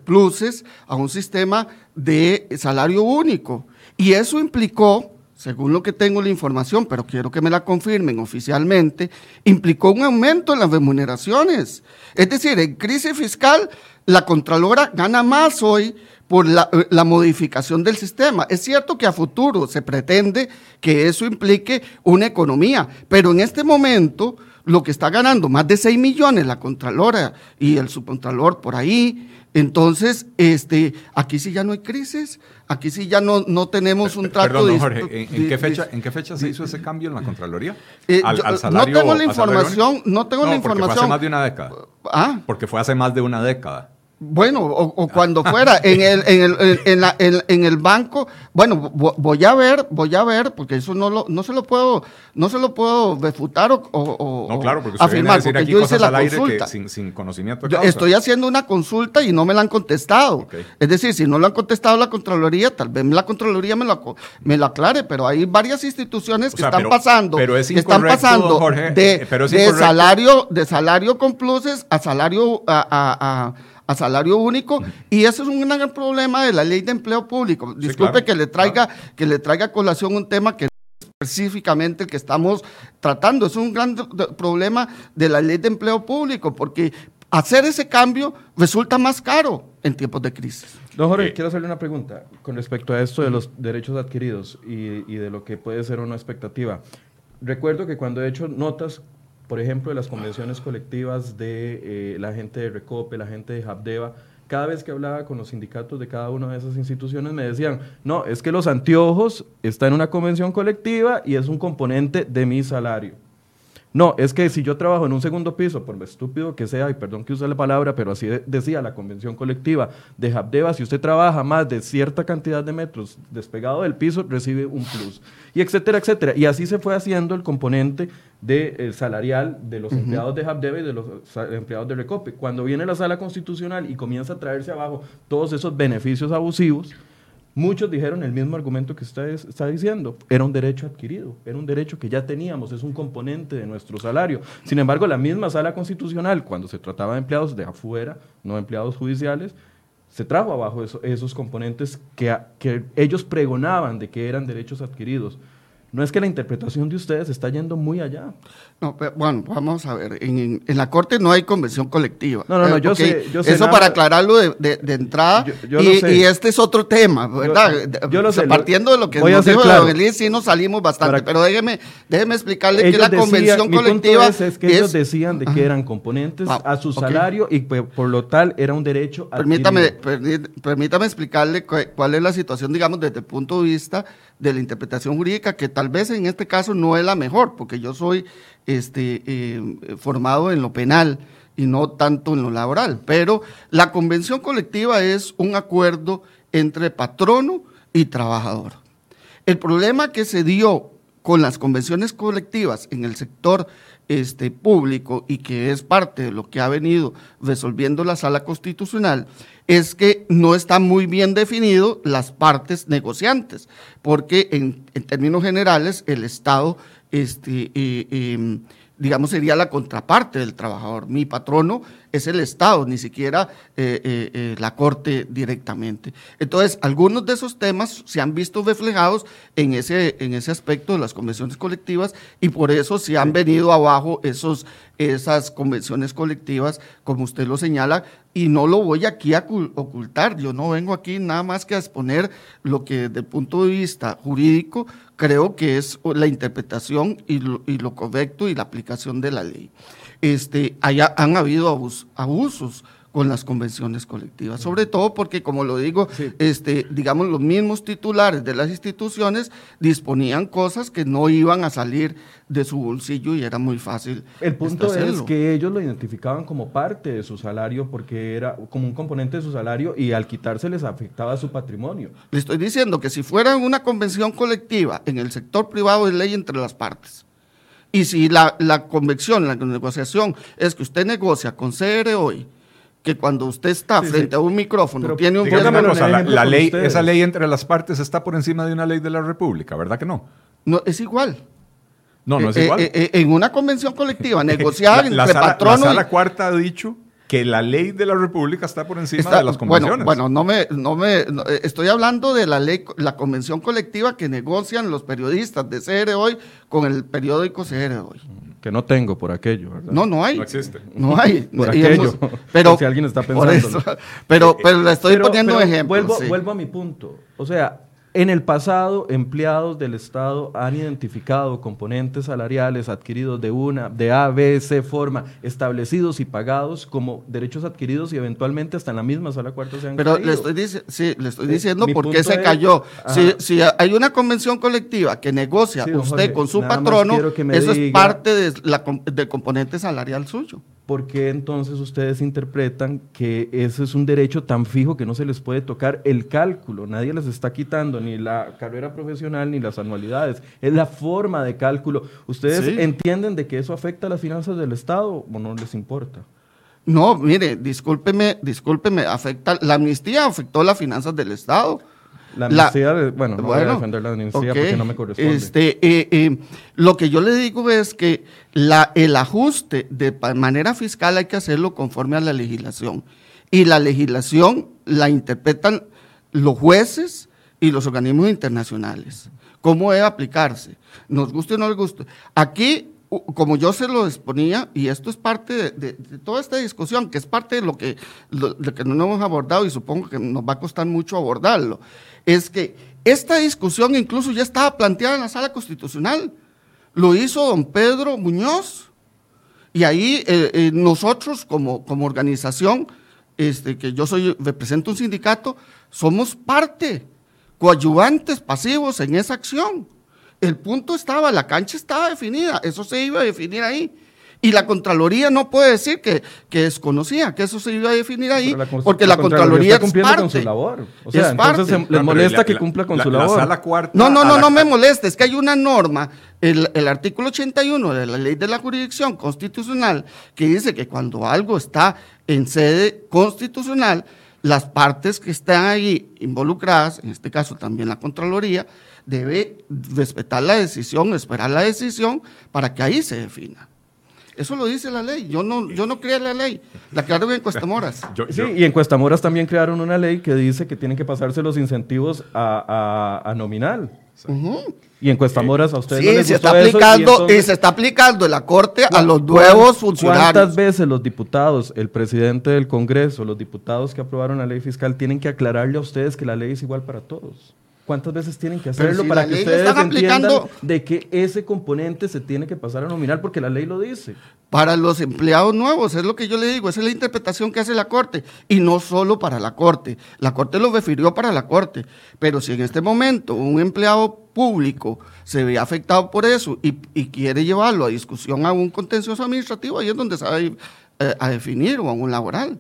pluses a un sistema de salario único. Y eso implicó según lo que tengo la información, pero quiero que me la confirmen oficialmente, implicó un aumento en las remuneraciones. Es decir, en crisis fiscal, la Contralora gana más hoy por la, la, modificación del sistema. Es cierto que a futuro se pretende que eso implique una economía, pero en este momento lo que está ganando más de 6 millones la Contralora y el subcontralor por ahí, entonces, este, aquí sí ya no hay crisis, aquí sí ya no, no tenemos un trato Perdón, Jorge, ¿en, qué fecha, ¿en qué fecha se hizo ese cambio en la Contraloría? Eh, no tengo la información, no tengo la información. Porque fue hace más de una década. ¿Ah? Porque fue hace más de una década. Bueno, o, cuando fuera en el, en el, en, la, en, el banco, bueno, voy a ver, voy a ver, porque eso no lo, no se lo puedo, no se lo puedo refutar o, o no, claro, porque afirmar, porque yo hice la consulta. sin, sin, conocimiento de estoy haciendo una consulta y no me la han contestado. Es decir, si no lo han contestado la Contraloría, tal vez la Contraloría me lo, me lo aclare, pero hay varias instituciones que están pasando, pero es que están pasando de, de salario, de salario con pluses a salario a, a a salario único y ese es un gran problema de la ley de empleo público. Disculpe que le traiga que le traiga a colación un tema que específicamente el que estamos tratando. Es un gran problema de la ley de empleo público porque hacer ese cambio resulta más caro en tiempos de crisis. Don Jorge, quiero hacerle una pregunta con respecto a esto de los derechos adquiridos y, y de lo que puede ser una expectativa. Recuerdo que cuando he hecho notas por ejemplo, de las convenciones colectivas de eh, la gente de Recope, la gente de Habdeba, cada vez que hablaba con los sindicatos de cada una de esas instituciones me decían, no, es que los anteojos están en una convención colectiva y es un componente de mi salario. No, es que si yo trabajo en un segundo piso, por lo estúpido que sea, y perdón que use la palabra, pero así decía la convención colectiva de Habdeba, si usted trabaja más de cierta cantidad de metros despegado del piso, recibe un plus. Y etcétera, etcétera. Y así se fue haciendo el componente de, eh, salarial de los empleados de Habdeba y de los empleados de Recope. Cuando viene la sala constitucional y comienza a traerse abajo todos esos beneficios abusivos, Muchos dijeron el mismo argumento que usted está diciendo. Era un derecho adquirido, era un derecho que ya teníamos, es un componente de nuestro salario. Sin embargo, la misma sala constitucional, cuando se trataba de empleados de afuera, no empleados judiciales, se trajo abajo esos componentes que, que ellos pregonaban de que eran derechos adquiridos. No es que la interpretación de ustedes está yendo muy allá. No, bueno, vamos a ver. En, la Corte no hay convención colectiva. No, no, no, yo, sé, Eso para aclararlo de, entrada. y, este es otro tema, ¿verdad? Yo, lo sé. Partiendo de lo que nos dijo claro. Sí nos salimos bastante. pero déjeme, déjeme explicarle que la convención colectiva. es, que ellos decían de que eran componentes a su salario y pues, por lo tal era un derecho. Permítame, permítame explicarle cuál es la situación, digamos, desde el punto de vista de la interpretación jurídica, que tal vez en este caso no es la mejor, porque yo soy este, eh, formado en lo penal y no tanto en lo laboral. Pero la convención colectiva es un acuerdo entre patrono y trabajador. El problema que se dio con las convenciones colectivas en el sector este, público y que es parte de lo que ha venido resolviendo la sala constitucional es que no está muy bien definido las partes negociantes, porque en, términos generales el Estado este, eh, em, digamos, sería la contraparte del trabajador. Mi patrono es el Estado, ni siquiera eh, eh, eh, la Corte directamente. Entonces, algunos de esos temas se han visto reflejados en ese, en ese aspecto de las convenciones colectivas y por eso se han venido abajo esos, esas convenciones colectivas, como usted lo señala, y no lo voy aquí a ocultar. Yo no vengo aquí nada más que a exponer lo que desde el punto de vista jurídico creo que es la interpretación y lo, y lo correcto y la aplicación de la ley este, haya, han habido abusos con las convenciones colectivas, sobre todo porque, como lo digo, este, digamos, los mismos titulares de las instituciones disponían cosas que no iban a salir de su bolsillo y era muy fácil. El punto es que ellos lo identificaban como parte de su salario porque era como un componente de su salario y al quitarse les afectaba su patrimonio. Le estoy diciendo que si fuera una convención colectiva en el sector privado es ley entre las partes. Y si la, la convicción, la negociación es que usted negocia con CR hoy, que cuando usted está frente a un micrófono tiene un... la, ley, esa ley entre las partes está por encima de una ley de la República, ¿verdad que no? No, es igual. No, no es eh, igual. Eh, eh, en una convención colectiva, negociar entre patronos... La sala cuarta ha dicho que la ley de la República está por encima de las convenciones. Bueno, no me, no me, eh, estoy hablando de la ley, la convención colectiva que negocian los periodistas de CR hoy con el periódico CR hoy. Que no tengo por aquello, ¿verdad? No, no hay. No existe. No hay. por aquello. pero, si alguien está pensando. pero, pero le estoy poniendo ejemplos. Vuelvo, vuelvo a mi punto. O sea, en el pasado, empleados del Estado han identificado componentes salariales adquiridos de una, de A, B, C forma, establecidos y pagados como derechos adquiridos y eventualmente hasta en la misma sala cuarta se han Pero le estoy, sí, le estoy diciendo por qué se cayó. Si, si, hay una convención colectiva que negocia usted con su patrono, eso es parte de la, del componente salarial suyo. ¿Por qué entonces ustedes interpretan que ese es un derecho tan fijo que no se les puede tocar el cálculo? Nadie les está quitando ni la carrera profesional ni las anualidades. Es la forma de cálculo. ¿Ustedes entienden de que eso afecta a las finanzas del Estado o no les importa? No, mire, discúlpeme, discúlpeme, afecta, la amnistía afectó las finanzas del Estado. La amnistía, bueno, no voy a defender la amnistía porque no me corresponde. Este, eh, eh, lo que yo le digo es que la, el ajuste de manera fiscal hay que hacerlo conforme a la legislación. Y la legislación la interpretan los jueces y los organismos internacionales. ¿Cómo debe aplicarse? Nos guste o no les guste. Aquí como yo se lo exponía, y esto es parte de, toda esta discusión, que es parte de lo que, no hemos abordado y supongo que nos va a costar mucho abordarlo, es que esta discusión incluso ya estaba planteada en la sala constitucional. Lo hizo don Pedro Muñoz. Y ahí eh, eh, nosotros como, como organización, este, que yo soy, represento un sindicato, somos parte, coadyuvantes pasivos en esa acción. El punto estaba, la cancha estaba definida, eso se iba a definir ahí. Y la Contraloría no puede decir que, que desconocía, que eso se iba a definir ahí, porque la, Contraloría, está cumpliendo con su labor. O sea, entonces les molesta que cumpla con su labor. Sala cuarta no, no, no, no me molesta, es que hay una norma, el, el artículo 81 de la ley de la jurisdicción constitucional, que dice que cuando algo está en sede constitucional, las partes que están ahí involucradas, en este caso también la Contraloría, debe respetar la decisión, esperar la decisión para que ahí se defina. Eso lo dice la ley. Yo no, yo no creé la ley. La crearon en Cuestamoras. Sí, y en Cuestamoras también crearon una ley que dice que tienen que pasarse los incentivos a, nominal. Y en Cuestamoras a ustedes sí, no les se está aplicando y, se está aplicando en la corte a los nuevos funcionarios. ¿Cuántas veces los diputados, el presidente del Congreso, los diputados que aprobaron la ley fiscal tienen que aclararle a ustedes que la ley es igual para todos? ¿Cuántas veces tienen que hacerlo para que ustedes entiendan de que ese componente se tiene que pasar a nominal porque la ley lo dice? Para los empleados nuevos, es lo que yo le digo, esa es la interpretación que hace la Corte y no solo para la Corte. La Corte lo refirió para la Corte, pero si en este momento un empleado público se ve afectado por eso y, quiere llevarlo a discusión a un contencioso administrativo, ahí es donde se va a, ir, eh, a definir o a un laboral.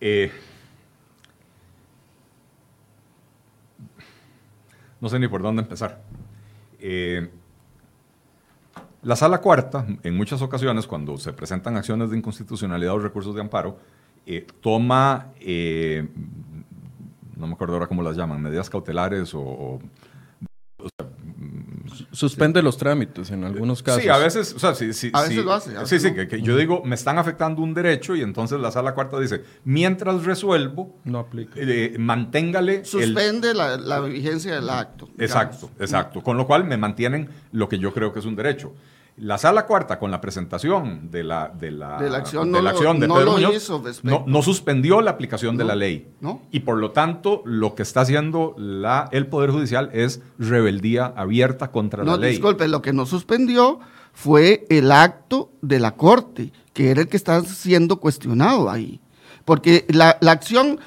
Eh, no sé ni por dónde empezar. Eh, la sala cuarta, en muchas ocasiones, cuando se presentan acciones de inconstitucionalidad o recursos de amparo, eh, toma, eh, no me acuerdo ahora cómo las llaman, medidas cautelares o Suspende los trámites en algunos casos. Sí, a veces, o sea, sí, sí, a veces lo hace. sí, sí, que, yo digo, me están afectando un derecho y entonces la sala cuarta dice, mientras resuelvo, no aplica. Eh, manténgale. Suspende la, vigencia del acto. Exacto, exacto. Con lo cual me mantienen lo que yo creo que es un derecho. La sala cuarta, con la presentación de la, de la, acción, de, no Pedro hizo no, suspendió la aplicación de la ley. Y por lo tanto, lo que está haciendo la, el Poder Judicial es rebeldía abierta contra la ley. No, disculpe, lo que no suspendió fue el acto de la Corte, que era el que está siendo cuestionado ahí. Porque la, acción,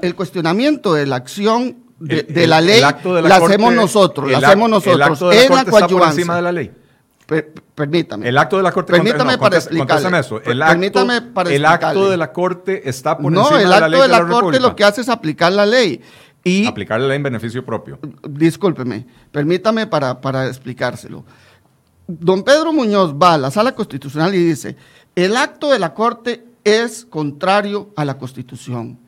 el cuestionamiento de la acción de, la ley la, hacemos nosotros, la hacemos nosotros en la coadyuvancia. encima de la ley permítame. El acto de la Corte. Permítame para explicarle. eso. El acto, permítame para El acto de la Corte está por no, encima de la ley. No, el acto de la, Corte lo que hace es aplicar la ley. Y, aplicar la ley en beneficio propio. Discúlpeme, permítame para, para explicárselo. Don Pedro Muñoz va a la sala constitucional y dice, el acto de la Corte es contrario a la Constitución.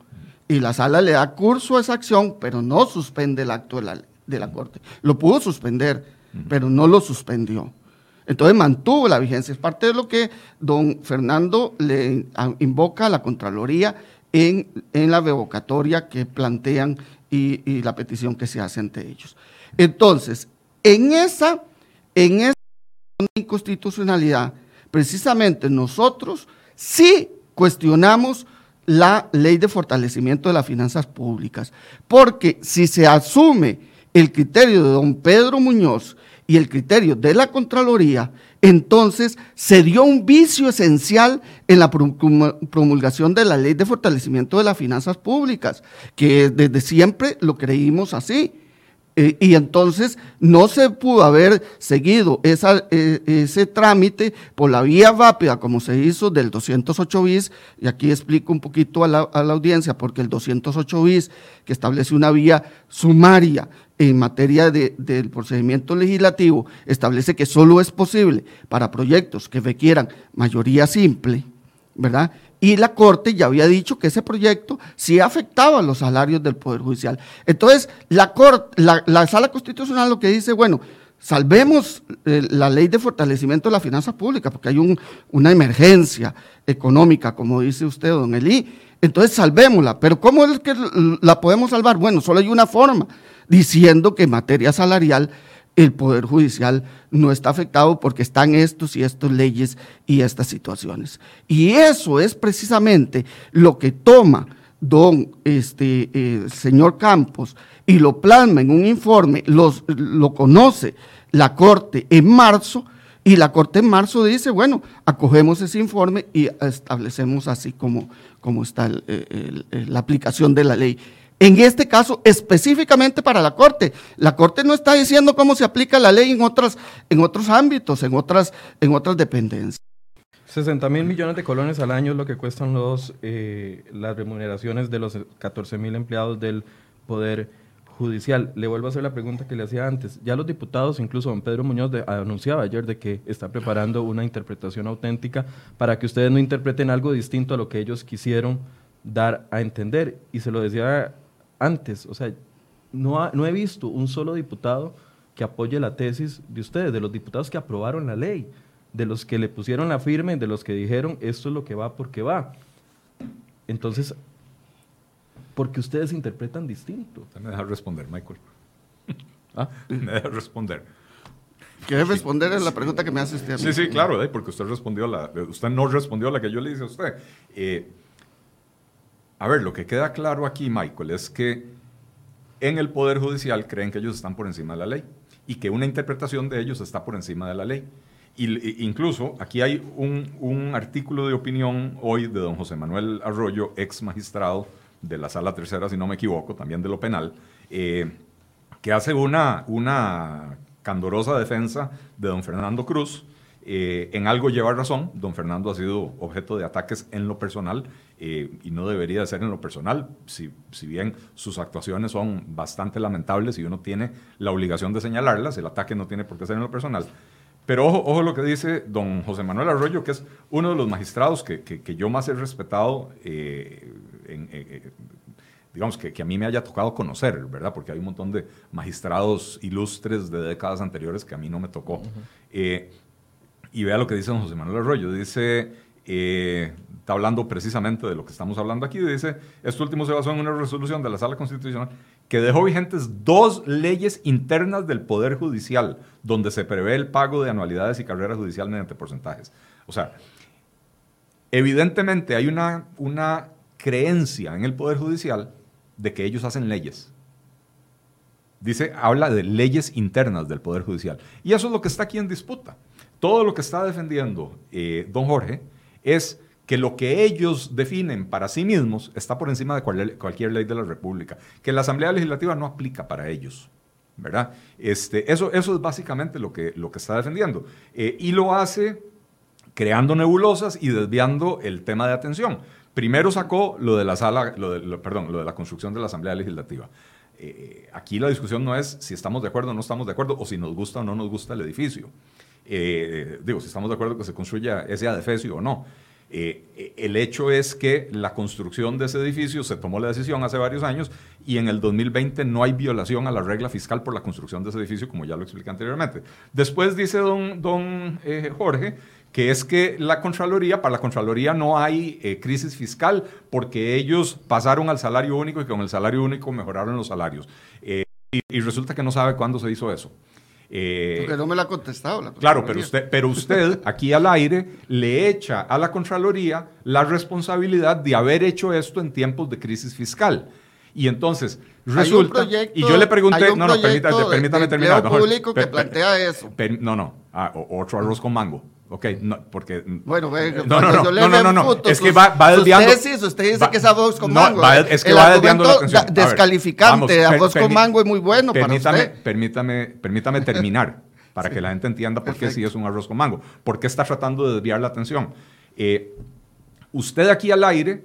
Y la sala le da curso a esa acción, pero no suspende el acto de la, de la Corte. Lo pudo suspender, pero no lo suspendió. Entonces mantuvo la vigencia. Es parte de lo que don Fernando le invoca a la Contraloría en, la revocatoria que plantean y, la petición que se hace ante ellos. Entonces, en esa, en esa inconstitucionalidad, precisamente nosotros sí cuestionamos la ley de fortalecimiento de las finanzas públicas, porque si se asume el criterio de don Pedro Muñoz, y el criterio de la Contraloría, entonces se dio un vicio esencial en la promulgación de la ley de fortalecimiento de las finanzas públicas, que desde siempre lo creímos así. Eh, y entonces no se pudo haber seguido eh, ese trámite por la vía rápida como se hizo del 208 bis, y aquí explico un poquito a la, a la audiencia, porque el 208 bis, que establece una vía sumaria en materia del procedimiento legislativo establece que solo es posible para proyectos que requieran mayoría simple, ¿verdad? Y la Corte ya había dicho que ese proyecto sí afectaba los salarios del Poder Judicial. Entonces, la, la, Sala Constitucional lo que dice, bueno, salvemos eh, la ley de fortalecimiento de la finanza pública, porque hay una emergencia económica, como dice usted, don Elí. Entonces, salvémosla. Pero ¿cómo es que la podemos salvar? Bueno, solo hay una forma diciendo que en materia salarial el Poder Judicial no está afectado porque están estos y estas leyes y estas situaciones. Y eso es precisamente lo que toma don este, eh, señor Campos y lo plasma en un informe, los, lo conoce la Corte en marzo, y la Corte en marzo dice, bueno, acogemos ese informe y establecemos así como, como está la aplicación de la ley en este caso específicamente para la Corte. La Corte no está diciendo cómo se aplica la ley en, otras, en otros ámbitos, en otras, en otras dependencias. 60 mil millones de colones al año es lo que cuestan los, eh, las remuneraciones de los 14 mil empleados del Poder Judicial. Le vuelvo a hacer la pregunta que le hacía antes. Ya los diputados, incluso don Pedro Muñoz, anunciaba ayer de que está preparando una interpretación auténtica para que ustedes no interpreten algo distinto a lo que ellos quisieron dar a entender. Y se lo decía antes, o sea, no, no he visto un solo diputado que apoye la tesis de ustedes, de los diputados que aprobaron la ley de los que le pusieron la firme, de los que dijeron esto es lo que va porque va. Entonces, porque ustedes interpretan distinto. me deja responder, Michael. ¿Ah? Me deja responder. ¿Quiere responder a la pregunta que me hace usted? Sí, sí, claro, porque usted respondió la, usted no respondió a la que yo le hice a usted. Eh, a ver, lo que queda claro aquí, Michael, es que en el Poder Judicial creen que ellos están por encima de la ley y que una interpretación de ellos está por encima de la ley. Y, incluso aquí hay un, artículo de opinión hoy de don José Manuel Arroyo, ex magistrado de la Sala Tercera, si no me equivoco, también de lo penal, eh, que hace una, una candorosa defensa de don Fernando Cruz. Eh, en algo lleva razón, don Fernando ha sido objeto de ataques en lo personal eh, y no debería ser en lo personal, si, si, bien sus actuaciones son bastante lamentables y uno tiene la obligación de señalarlas, el ataque no tiene por qué ser en lo personal. Pero ojo, ojo lo que dice don José Manuel Arroyo, que es uno de los magistrados que, que, yo más he respetado, eh, en, eh, digamos, que, que, a mí me haya tocado conocer, ¿verdad? Porque hay un montón de magistrados ilustres de décadas anteriores que a mí no me tocó. Eh, y vea lo que dice don José Manuel Arroyo. Dice, está hablando precisamente de lo que estamos hablando aquí, dice, este último se basó en una resolución de la Sala Constitucional que dejó vigentes dos leyes internas del Poder Judicial, donde se prevé el pago de anualidades y carrera judicial mediante porcentajes. O sea, evidentemente hay una, una creencia en el Poder Judicial de que ellos hacen leyes. Dice, habla de leyes internas del Poder Judicial. Y eso es lo que está aquí en disputa. Todo lo que está defendiendo eh, don Jorge es que lo que ellos definen para sí mismos está por encima de cualquier ley de la República, que la Asamblea Legislativa no aplica para ellos. ¿verdad? Este, eso, eso es básicamente lo que, lo que está defendiendo. Eh, y lo hace creando nebulosas y desviando el tema de atención. Primero sacó lo de la sala, lo perdón, lo de la construcción de la Asamblea Legislativa. Eh, aquí la discusión no es si estamos de acuerdo o no estamos de acuerdo, o si nos gusta o no nos gusta el edificio. Eh, digo, si estamos de acuerdo que se construya ese adefesio o no. Eh, el hecho es que la construcción de ese edificio se tomó la decisión hace varios años y en el 2020 no hay violación a la regla fiscal por la construcción de ese edificio, como ya lo expliqué anteriormente. Después dice don, don eh, Jorge que es que la Contraloría, para la Contraloría no hay eh, crisis fiscal porque ellos pasaron al salario único y con el salario único mejoraron los salarios. y resulta que no sabe cuándo se hizo eso. Eh, Porque no me la ha contestado. claro, pero usted, pero usted aquí al aire le echa a la Contraloría la responsabilidad de haber hecho esto en tiempos de crisis fiscal. Y entonces resulta. y yo le pregunté. no, no, permítame, permítame terminar. público que plantea eso. no, no. Ah, otro arroz con mango. Ok, no, porque. Bueno, no, no, no, no, no, no, es que va, va desviando. Tesis, usted dice que es arroz con mango. Va, es que va desviando la atención. Descalificante, arroz con mango es muy bueno permítame, para usted. Permítame, permítame terminar para que la gente entienda por qué sí es un arroz con mango. ¿Por qué está tratando de desviar la atención? Eh, usted aquí al aire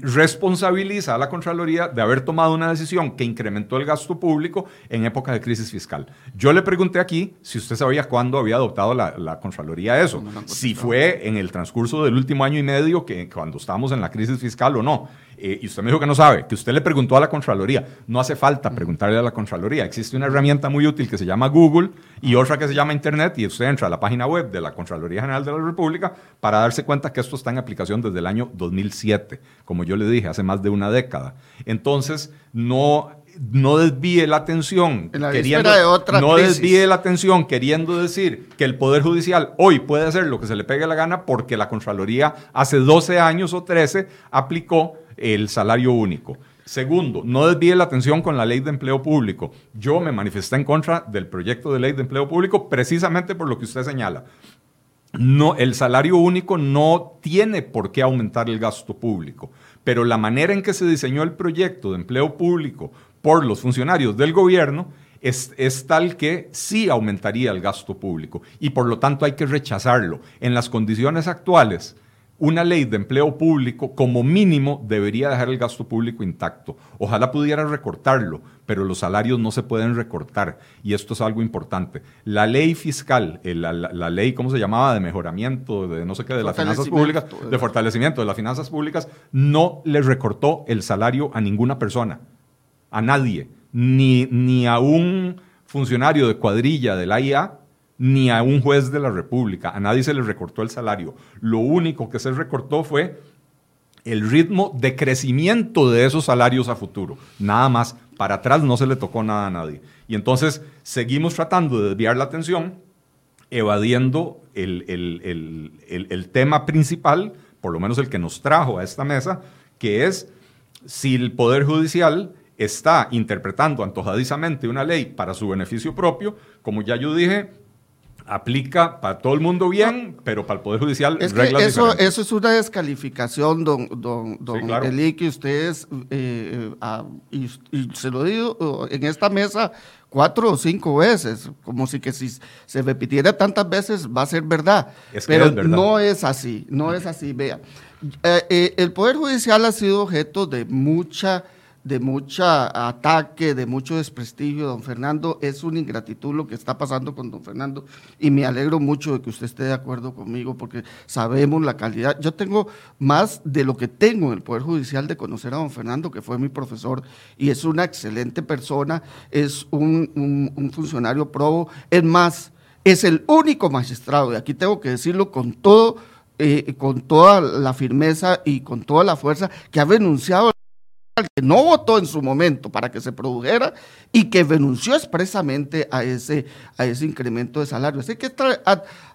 responsabiliza a la Contraloría de haber tomado una decisión que incrementó el gasto público en época de crisis fiscal. Yo le pregunté aquí si usted sabía cuándo había adoptado la, Contraloría eso, si fue en el transcurso del último año y medio, que cuando estábamos en la crisis fiscal o no. Eh, y usted me dijo que no sabe, que usted le preguntó a la Contraloría. No hace falta preguntarle a la Contraloría. Existe una herramienta muy útil que se llama Google y otra que se llama Internet y usted entra a la página web de la Contraloría General de la República para darse cuenta que esto está en aplicación desde el año 2007, como yo le dije, hace más de una década. Entonces, no no desvíe la atención queriendo, no desvíe la atención queriendo decir que el Poder Judicial hoy puede hacer lo que se le pegue la gana porque la Contraloría hace 12 años o 13 aplicó el salario único. Segundo, no desvíe la atención con la ley de empleo público. Yo me manifesté en contra del proyecto de ley de empleo público precisamente por lo que usted señala. no, el salario único no tiene por qué aumentar el gasto público, pero la manera en que se diseñó el proyecto de empleo público por los funcionarios del gobierno es, es, tal que sí aumentaría el gasto público y por lo tanto hay que rechazarlo. En las condiciones actuales, una ley de empleo público como mínimo debería dejar el gasto público intacto. Ojalá pudiera recortarlo, pero los salarios no se pueden recortar y esto es algo importante. La ley fiscal, eh, la, la, ley, ¿cómo se llamaba? De mejoramiento, de no sé qué, de las finanzas públicas, de fortalecimiento de las finanzas públicas, no le recortó el salario a ninguna persona, a nadie, ni, ni a un funcionario de cuadrilla de la IA ni a un juez de la República. A nadie se le recortó el salario. Lo único que se recortó fue el ritmo de crecimiento de esos salarios a futuro. Nada más. Para atrás no se le tocó nada a nadie. Y entonces seguimos tratando de desviar la atención, evadiendo el, el tema principal, por lo menos el que nos trajo a esta mesa, que es si el Poder Judicial está interpretando antojadizamente una ley para su beneficio propio, como ya yo dije, aplica para todo el mundo bien, pero para el Poder Judicial es reglas eso, eso es una descalificación, don, don, don Eli, que ustedes, eh, y, se lo digo en esta mesa cuatro o cinco veces, como si que si se repitiera tantas veces va a ser verdad. pero no es así, no es así, vea. Eh, eh, el Poder Judicial ha sido objeto de mucha de mucho ataque, de mucho desprestigio. Don Fernando, es una ingratitud lo que está pasando con don Fernando y me alegro mucho de que usted esté de acuerdo conmigo porque sabemos la calidad. Yo tengo más de lo que tengo en el Poder Judicial de conocer a don Fernando, que fue mi profesor y es una excelente persona, es un, un funcionario probo. Es más, es el único magistrado, y aquí tengo que decirlo con todo. Eh, con toda la firmeza y con toda la fuerza que ha renunciado que no votó en su momento para que se produjera y que renunció expresamente a ese, a ese incremento de salario. Así que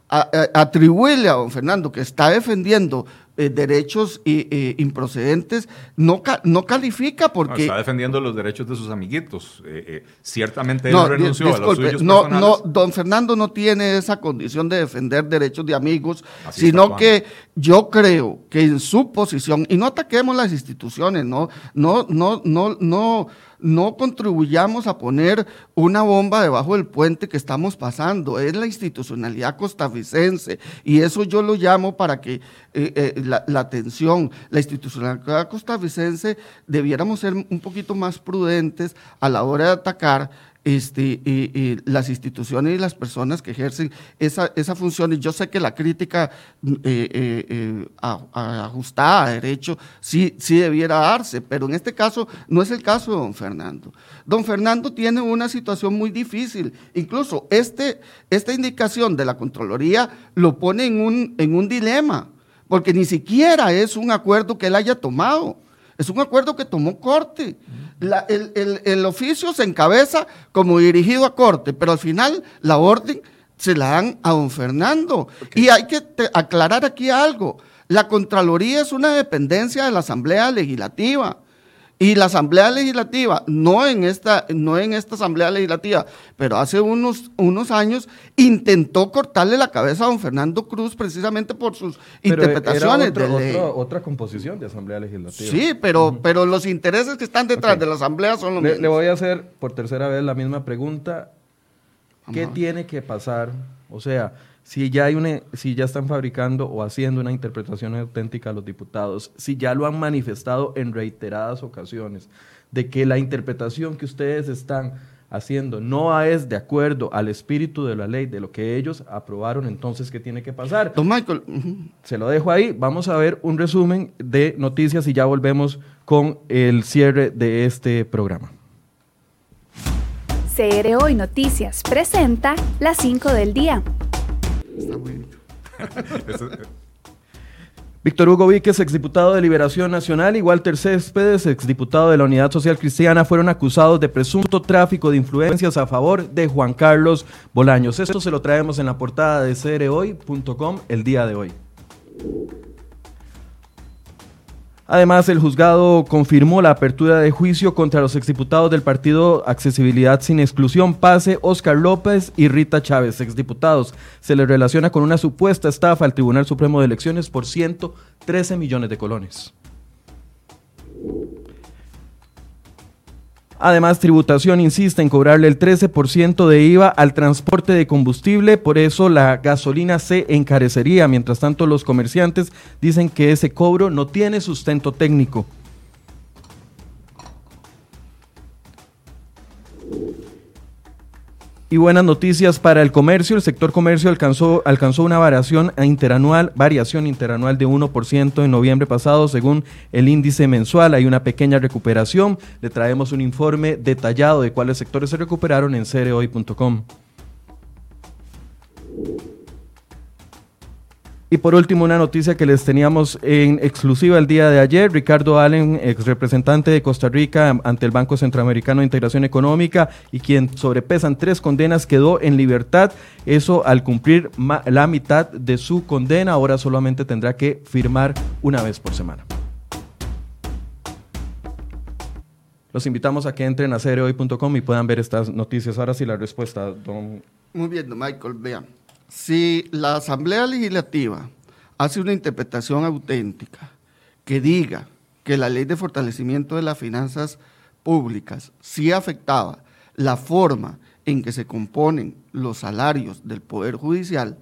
atribuirle a don Fernando que está defendiendo eh, derechos eh, improcedentes no, no califica porque... está defendiendo los derechos de sus amiguitos. Eh, ciertamente él renunció a los suyos no, no, don Fernando no tiene esa condición de defender derechos de amigos, sino que yo creo que en su posición, y no ataquemos las instituciones, no, no, no, no, no no contribuyamos a poner una bomba debajo del puente que estamos pasando. Es la institucionalidad costarricense y eso yo lo llamo para que eh, eh, la, atención, la institucionalidad costarricense debiéramos ser un poquito más prudentes a la hora de atacar este, las instituciones y las personas que ejercen esa, esa función. Y yo sé que la crítica eh, eh, eh ajustada a derecho sí, sí debiera darse, pero en este caso no es el caso de don Fernando. Don Fernando tiene una situación muy difícil. Incluso este, esta indicación de la Contraloría lo pone en un, en un dilema, porque ni siquiera es un acuerdo que él haya tomado. Es un acuerdo que tomó corte. el, oficio se encabeza como dirigido a corte, pero al final la orden se la dan a don Fernando. Y hay que aclarar aquí algo. La Contraloría es una dependencia de la Asamblea Legislativa. Y la Asamblea Legislativa, no en esta, no en esta Asamblea Legislativa, pero hace unos, unos años intentó cortarle la cabeza a don Fernando Cruz precisamente por sus interpretaciones. Era otra composición de Asamblea Legislativa. Sí, pero, pero los intereses que están detrás de la Asamblea son los le, mismos. Le voy a hacer por tercera vez la misma pregunta. ¿Qué tiene que pasar? O sea, si ya, hay una, si ya están fabricando o haciendo una interpretación auténtica a los diputados, si ya lo han manifestado en reiteradas ocasiones, de que la interpretación que ustedes están haciendo no es de acuerdo al espíritu de la ley, de lo que ellos aprobaron, entonces, ¿qué tiene que pasar? Don Michael. Se lo dejo ahí. Vamos a ver un resumen de noticias y ya volvemos con el cierre de este programa. CR Hoy Noticias presenta las 5 del día. Está muy Víctor Hugo Víquez, exdiputado de Liberación Nacional, y Walter Céspedes, exdiputado de la Unidad Social Cristiana, fueron acusados de presunto tráfico de influencias a favor de Juan Carlos Bolaños. Esto se lo traemos en la portada de crhoy.com el día de hoy. Además, el juzgado confirmó la apertura de juicio contra los exdiputados del partido Accesibilidad sin Exclusión, PASE, Oscar López y Rita Chávez, exdiputados. Se les relaciona con una supuesta estafa al Tribunal Supremo de Elecciones por 113 millones de colones. Además, tributación insiste en cobrarle el 13% de IVA al transporte de combustible, por eso la gasolina se encarecería. Mientras tanto, los comerciantes dicen que ese cobro no tiene sustento técnico. Y buenas noticias para el comercio. El sector comercio alcanzó, alcanzó una variación interanual, variación interanual de 1% en noviembre pasado, según el índice mensual. Hay una pequeña recuperación. Le traemos un informe detallado de cuáles sectores se recuperaron en cereoy.com. Y por último, una noticia que les teníamos en exclusiva el día de ayer. Ricardo Allen, ex representante de Costa Rica ante el Banco Centroamericano de Integración Económica y quien sobrepesan tres condenas, quedó en libertad. Eso al cumplir la mitad de su condena, ahora solamente tendrá que firmar una vez por semana. Los invitamos a que entren a cereoy.com y puedan ver estas noticias. Ahora sí la respuesta, don... Muy bien, Michael, vean. Si la Asamblea Legislativa hace una interpretación auténtica que diga que la ley de fortalecimiento de las finanzas públicas sí afectaba la forma en que se componen los salarios del Poder Judicial,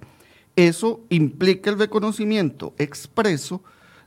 eso implica el reconocimiento expreso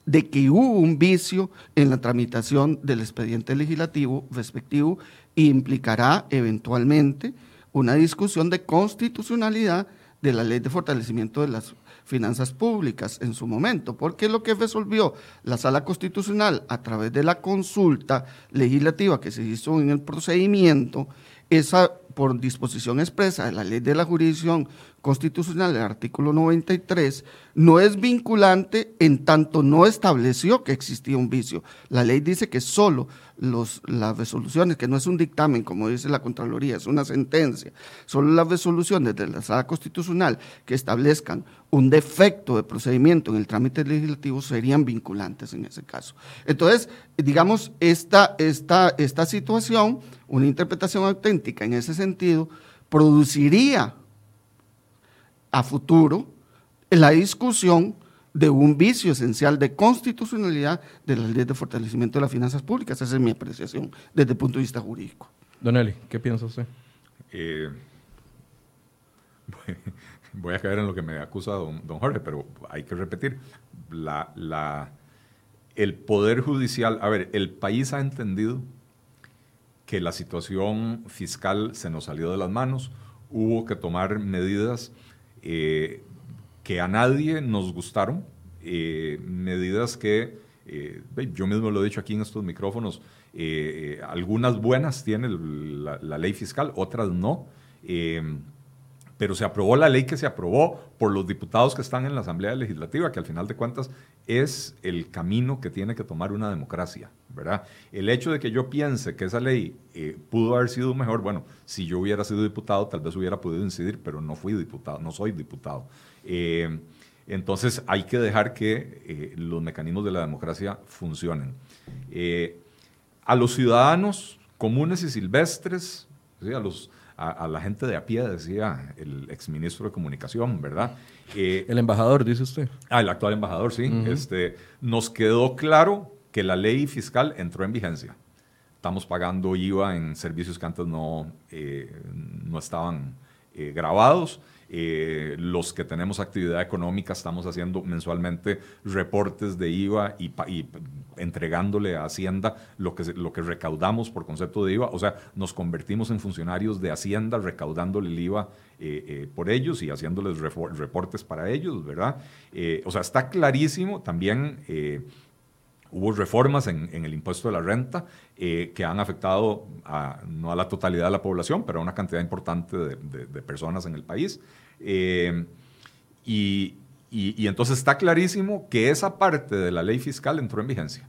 de que hubo un vicio en la tramitación del expediente legislativo respectivo e implicará eventualmente una discusión de constitucionalidad de la ley de fortalecimiento de las finanzas públicas en su momento, porque lo que resolvió la sala constitucional a través de la consulta legislativa que se hizo en el procedimiento, esa por disposición expresa de la ley de la jurisdicción constitucional, el artículo 93, no es vinculante en tanto no estableció que existía un vicio. La ley dice que solo los, las resoluciones, que no es un dictamen, como dice la Contraloría, es una sentencia, solo las resoluciones de la sala constitucional que establezcan un defecto de procedimiento en el trámite legislativo serían vinculantes en ese caso. Entonces, digamos, esta, esta, esta situación, una interpretación auténtica en ese sentido, produciría a futuro la discusión de un vicio esencial de constitucionalidad de la ley de fortalecimiento de las finanzas públicas. Esa es mi apreciación desde el punto de vista jurídico. Don Eli, ¿qué piensa usted? Eh, voy a caer en lo que me acusa don, don Jorge, pero hay que repetir. La, la, el Poder Judicial, a ver, el país ha entendido que la situación fiscal se nos salió de las manos, hubo que tomar medidas eh, que a nadie nos gustaron, eh, medidas que, eh, yo mismo lo he dicho aquí en estos micrófonos, algunas buenas tiene la, ley fiscal, otras no pero se aprobó la ley que se aprobó por los diputados que están en la Asamblea Legislativa, que al final de cuentas es el camino que tiene que tomar una democracia, ¿verdad? El hecho de que yo piense que esa ley pudo haber sido mejor, bueno, si yo hubiera sido diputado tal vez hubiera podido incidir, pero no fui diputado, no soy diputado. Eh, entonces hay que dejar que eh, los mecanismos de la democracia funcionen. Eh, a los ciudadanos comunes y silvestres, a, los, a, la gente de a pie, decía el exministro de Comunicación, ¿verdad? el embajador, dice usted. Ah, el actual embajador, sí. este, nos quedó claro que la ley fiscal entró en vigencia. Estamos pagando IVA en servicios que antes no, no estaban grabados. Eh, los que tenemos actividad económica estamos haciendo mensualmente reportes de IVA y, entregándole a Hacienda lo que, lo que recaudamos por concepto de IVA. O sea, nos convertimos en funcionarios de Hacienda recaudándole el IVA eh, eh, por ellos y haciéndoles reportes para ellos, ¿verdad? o sea, está clarísimo también. Hubo reformas en, el impuesto de la renta que han afectado no a la totalidad de la población, pero a una cantidad importante de personas en el país. Eh, y, entonces está clarísimo que esa parte de la ley fiscal entró en vigencia.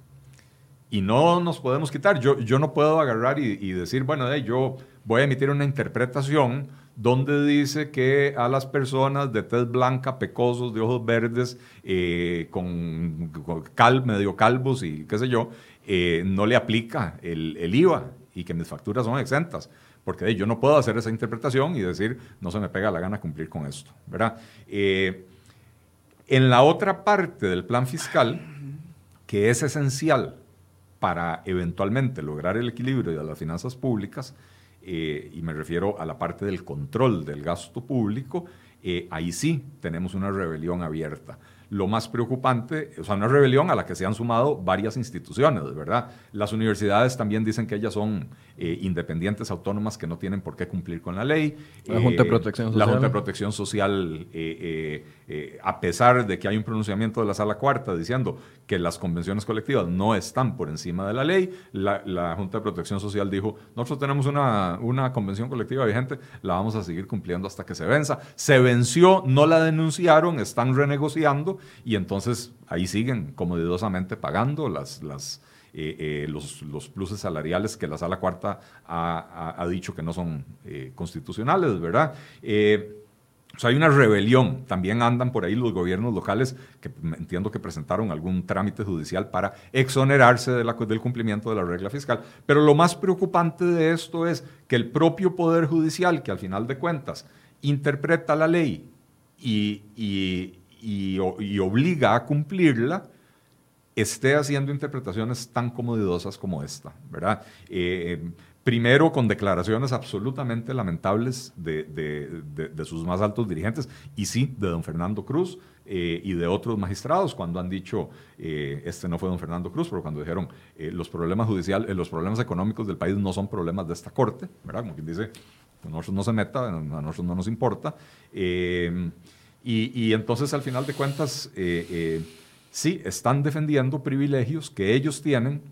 Y no nos podemos quitar. Yo, yo no puedo agarrar y, decir, bueno, yo voy a emitir una interpretación donde dice que a las personas de tez blanca, pecosos, de ojos verdes, eh, con, cal, medio calvos y qué sé yo, eh, no le aplica el, IVA y que mis facturas son exentas. Porque yo no puedo hacer esa interpretación y decir, no se me pega la gana cumplir con esto. ¿verdad? Eh, en la otra parte del plan fiscal, que es esencial para eventualmente lograr el equilibrio de las finanzas públicas, eh, y me refiero a la parte del control del gasto público, eh, ahí sí tenemos una rebelión abierta lo más preocupante, o sea, una rebelión a la que se han sumado varias instituciones, ¿verdad? Las universidades también dicen que ellas son eh, independientes, autónomas, que no tienen por qué cumplir con la ley. La Junta de eh, Protección Social. La Junta de Protección Social, eh, a pesar de que hay un pronunciamiento de la Sala Cuarta diciendo que las convenciones colectivas no están por encima de la ley, la, Junta de Protección Social dijo, nosotros tenemos una, una convención colectiva vigente, la vamos a seguir cumpliendo hasta que se venza. Se venció, no la denunciaron, están renegociando y entonces ahí siguen comodidosamente pagando las, las, eh, eh, los, los, pluses salariales que la Sala Cuarta ha, dicho que no son eh, constitucionales, ¿verdad? o sea, hay una rebelión. También andan por ahí los gobiernos locales que entiendo que presentaron algún trámite judicial para exonerarse de la, del cumplimiento de la regla fiscal. Pero lo más preocupante de esto es que el propio Poder Judicial, que al final de cuentas interpreta la ley y, obliga a cumplirla, esté haciendo interpretaciones tan comodidosas como esta, ¿verdad? Eh, primero con declaraciones absolutamente lamentables de, sus más altos dirigentes, y sí, de don Fernando Cruz eh, y de otros magistrados, cuando han dicho, eh, este no fue don Fernando Cruz, pero cuando dijeron, los problemas judiciales, los problemas económicos del país no son problemas de esta corte, ¿verdad? Como quien dice, a nosotros no se meta, a nosotros no nos importa. Y, entonces, al final de cuentas, eh, eh, sí, están defendiendo privilegios que ellos tienen,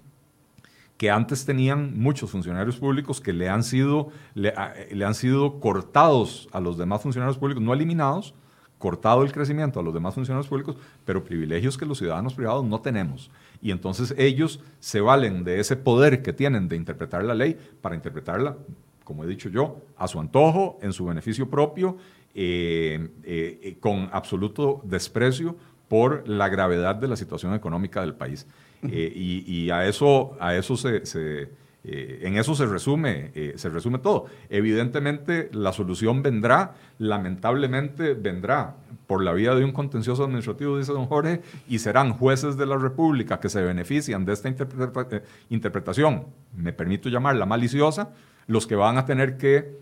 que antes tenían muchos funcionarios públicos que le han sido, le, han sido cortados a los demás funcionarios públicos, no eliminados, cortado el crecimiento a los demás funcionarios públicos, pero privilegios que los ciudadanos privados no tenemos. Y entonces ellos se valen de ese poder que tienen de interpretar la ley para interpretarla, como he dicho yo, a su antojo, en su beneficio propio eh, eh, con absoluto desprecio por la gravedad de la situación económica del país. Eh, y, a eso, a eso se, en eso se resume, se resume todo. Evidentemente, la solución vendrá, lamentablemente vendrá por la vía de un contencioso administrativo, dice don Jorge, y serán jueces de la República que se benefician de esta interpretación, me permito llamarla maliciosa, los que van a tener que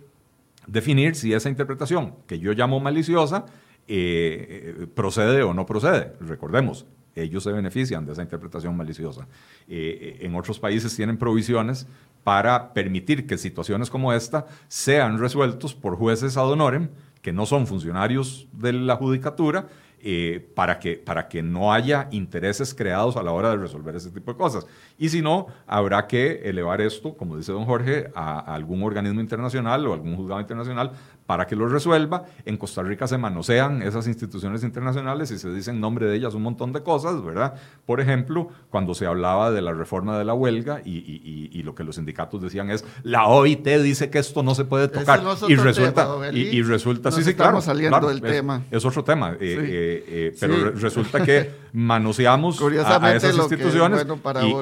definir si esa interpretación, que yo llamo maliciosa, eh, eh, procede o no procede. Recordemos, ellos se benefician de esa interpretación maliciosa. Eh, en otros países tienen provisiones para permitir que situaciones como esta sean resueltos por jueces ad honorem, que no son funcionarios de la judicatura, eh, para, que, para que no haya intereses creados a la hora de resolver ese tipo de cosas. Y si no, habrá que elevar esto, como dice don Jorge, a, algún organismo internacional o algún juzgado internacional para que lo resuelva. En Costa Rica se manosean esas instituciones internacionales y se dicen nombre de ellas un montón de cosas, ¿verdad? Por ejemplo, cuando se hablaba de la reforma de la huelga y, lo que los sindicatos decían es, la OIT dice que esto no se puede tocar. y, resulta, y, resulta, sí, sí, claro. saliendo del tema. Es otro tema, eh, eh, eh, pero resulta que manoseamos a, esas instituciones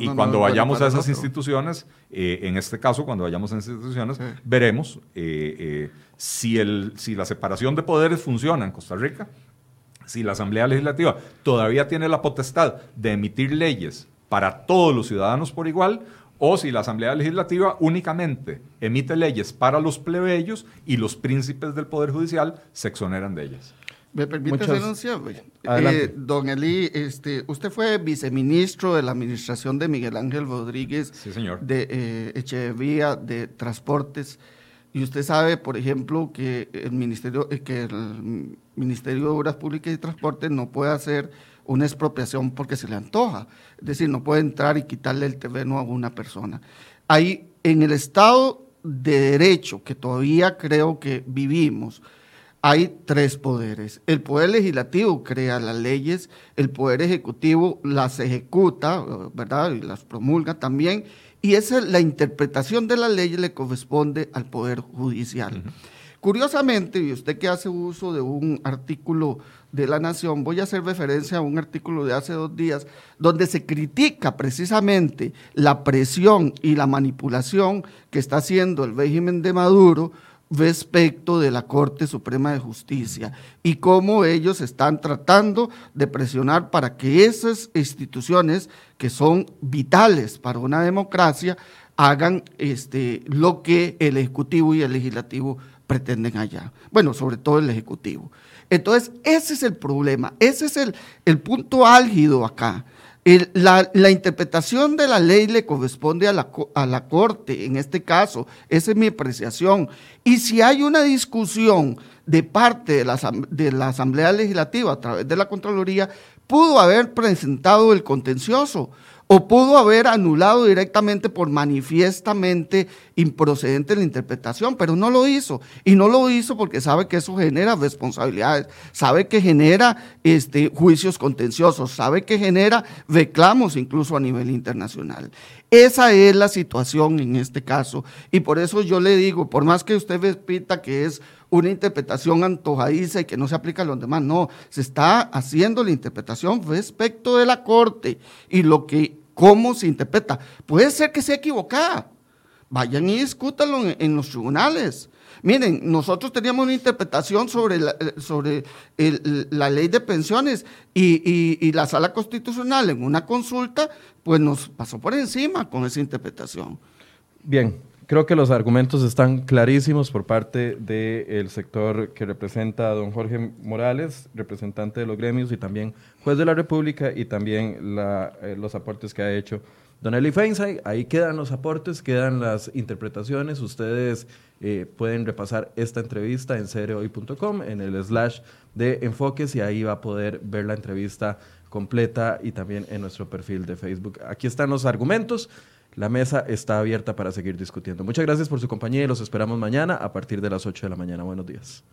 y, cuando vayamos a esas instituciones, en este caso, cuando vayamos a esas instituciones, veremos si, el, si la separación de poderes funciona en Costa Rica, si la Asamblea Legislativa todavía tiene la potestad de emitir leyes para todos los ciudadanos por igual, o si la Asamblea Legislativa únicamente emite leyes para los plebeyos y los príncipes del Poder Judicial se exoneran de ellas. ¿Me permite denunciar? Eh, don Eli, este, usted fue viceministro de la administración de Miguel Ángel Rodríguez sí, señor. de eh, Echevía de Transportes. Y usted sabe, por ejemplo, que el Ministerio, eh, que el Ministerio de Obras Públicas y Transporte no puede hacer una expropiación porque se le antoja. Es decir, no puede entrar y quitarle el terreno a una persona. Ahí, en el Estado de Derecho, que todavía creo que vivimos, hay tres poderes. El poder legislativo crea las leyes, el poder ejecutivo las ejecuta, ¿verdad? Y las promulga también, y esa la interpretación de la ley le corresponde al Poder Judicial. Curiosamente, y usted que hace uso de un artículo de La Nación, voy a hacer referencia a un artículo de hace dos días, donde se critica precisamente la presión y la manipulación que está haciendo el régimen de Maduro respecto de la Corte Suprema de Justicia y cómo ellos están tratando de presionar para que esas instituciones que son vitales para una democracia hagan este, lo que el Ejecutivo y el Legislativo pretenden allá. Bueno, sobre todo el Ejecutivo. Entonces, ese es el problema, ese es el, el punto álgido acá la, interpretación de la ley le corresponde a la, a la, Corte, en este caso, esa es mi apreciación. Y si hay una discusión de parte de la, de la Asamblea Legislativa a través de la Contraloría, pudo haber presentado el contencioso o pudo haber anulado directamente por manifiestamente improcedente la interpretación, pero no lo hizo. Y no lo hizo porque sabe que eso genera responsabilidades, sabe que genera este, juicios contenciosos, sabe que genera reclamos incluso a nivel internacional. Esa es la situación en este caso. Y por eso yo le digo, por más que usted repita que es una interpretación antojadiza y que no se aplica a los demás, no, se está haciendo la interpretación respecto de la Corte y lo que cómo se interpreta. Puede ser que sea equivocada. Vayan y discútanlo en, los tribunales. Miren, nosotros teníamos una interpretación sobre la, eh, sobre la ley de pensiones y, y, la sala constitucional en una consulta, pues nos pasó por encima con esa interpretación. Bien, creo que los argumentos están clarísimos por parte del sector que representa a don Jorge Morales, representante de los gremios y también juez de la República y también eh, los aportes que ha hecho don Eli Feinsay. Ahí quedan los aportes, quedan las interpretaciones. Ustedes eh, pueden repasar esta entrevista en cereoy.com, en el slash de enfoques y ahí va a poder ver la entrevista completa y también en nuestro perfil de Facebook. Aquí están los argumentos. La mesa está abierta para seguir discutiendo. Muchas gracias por su compañía y los esperamos mañana a partir de las 8 de la mañana. Buenos días.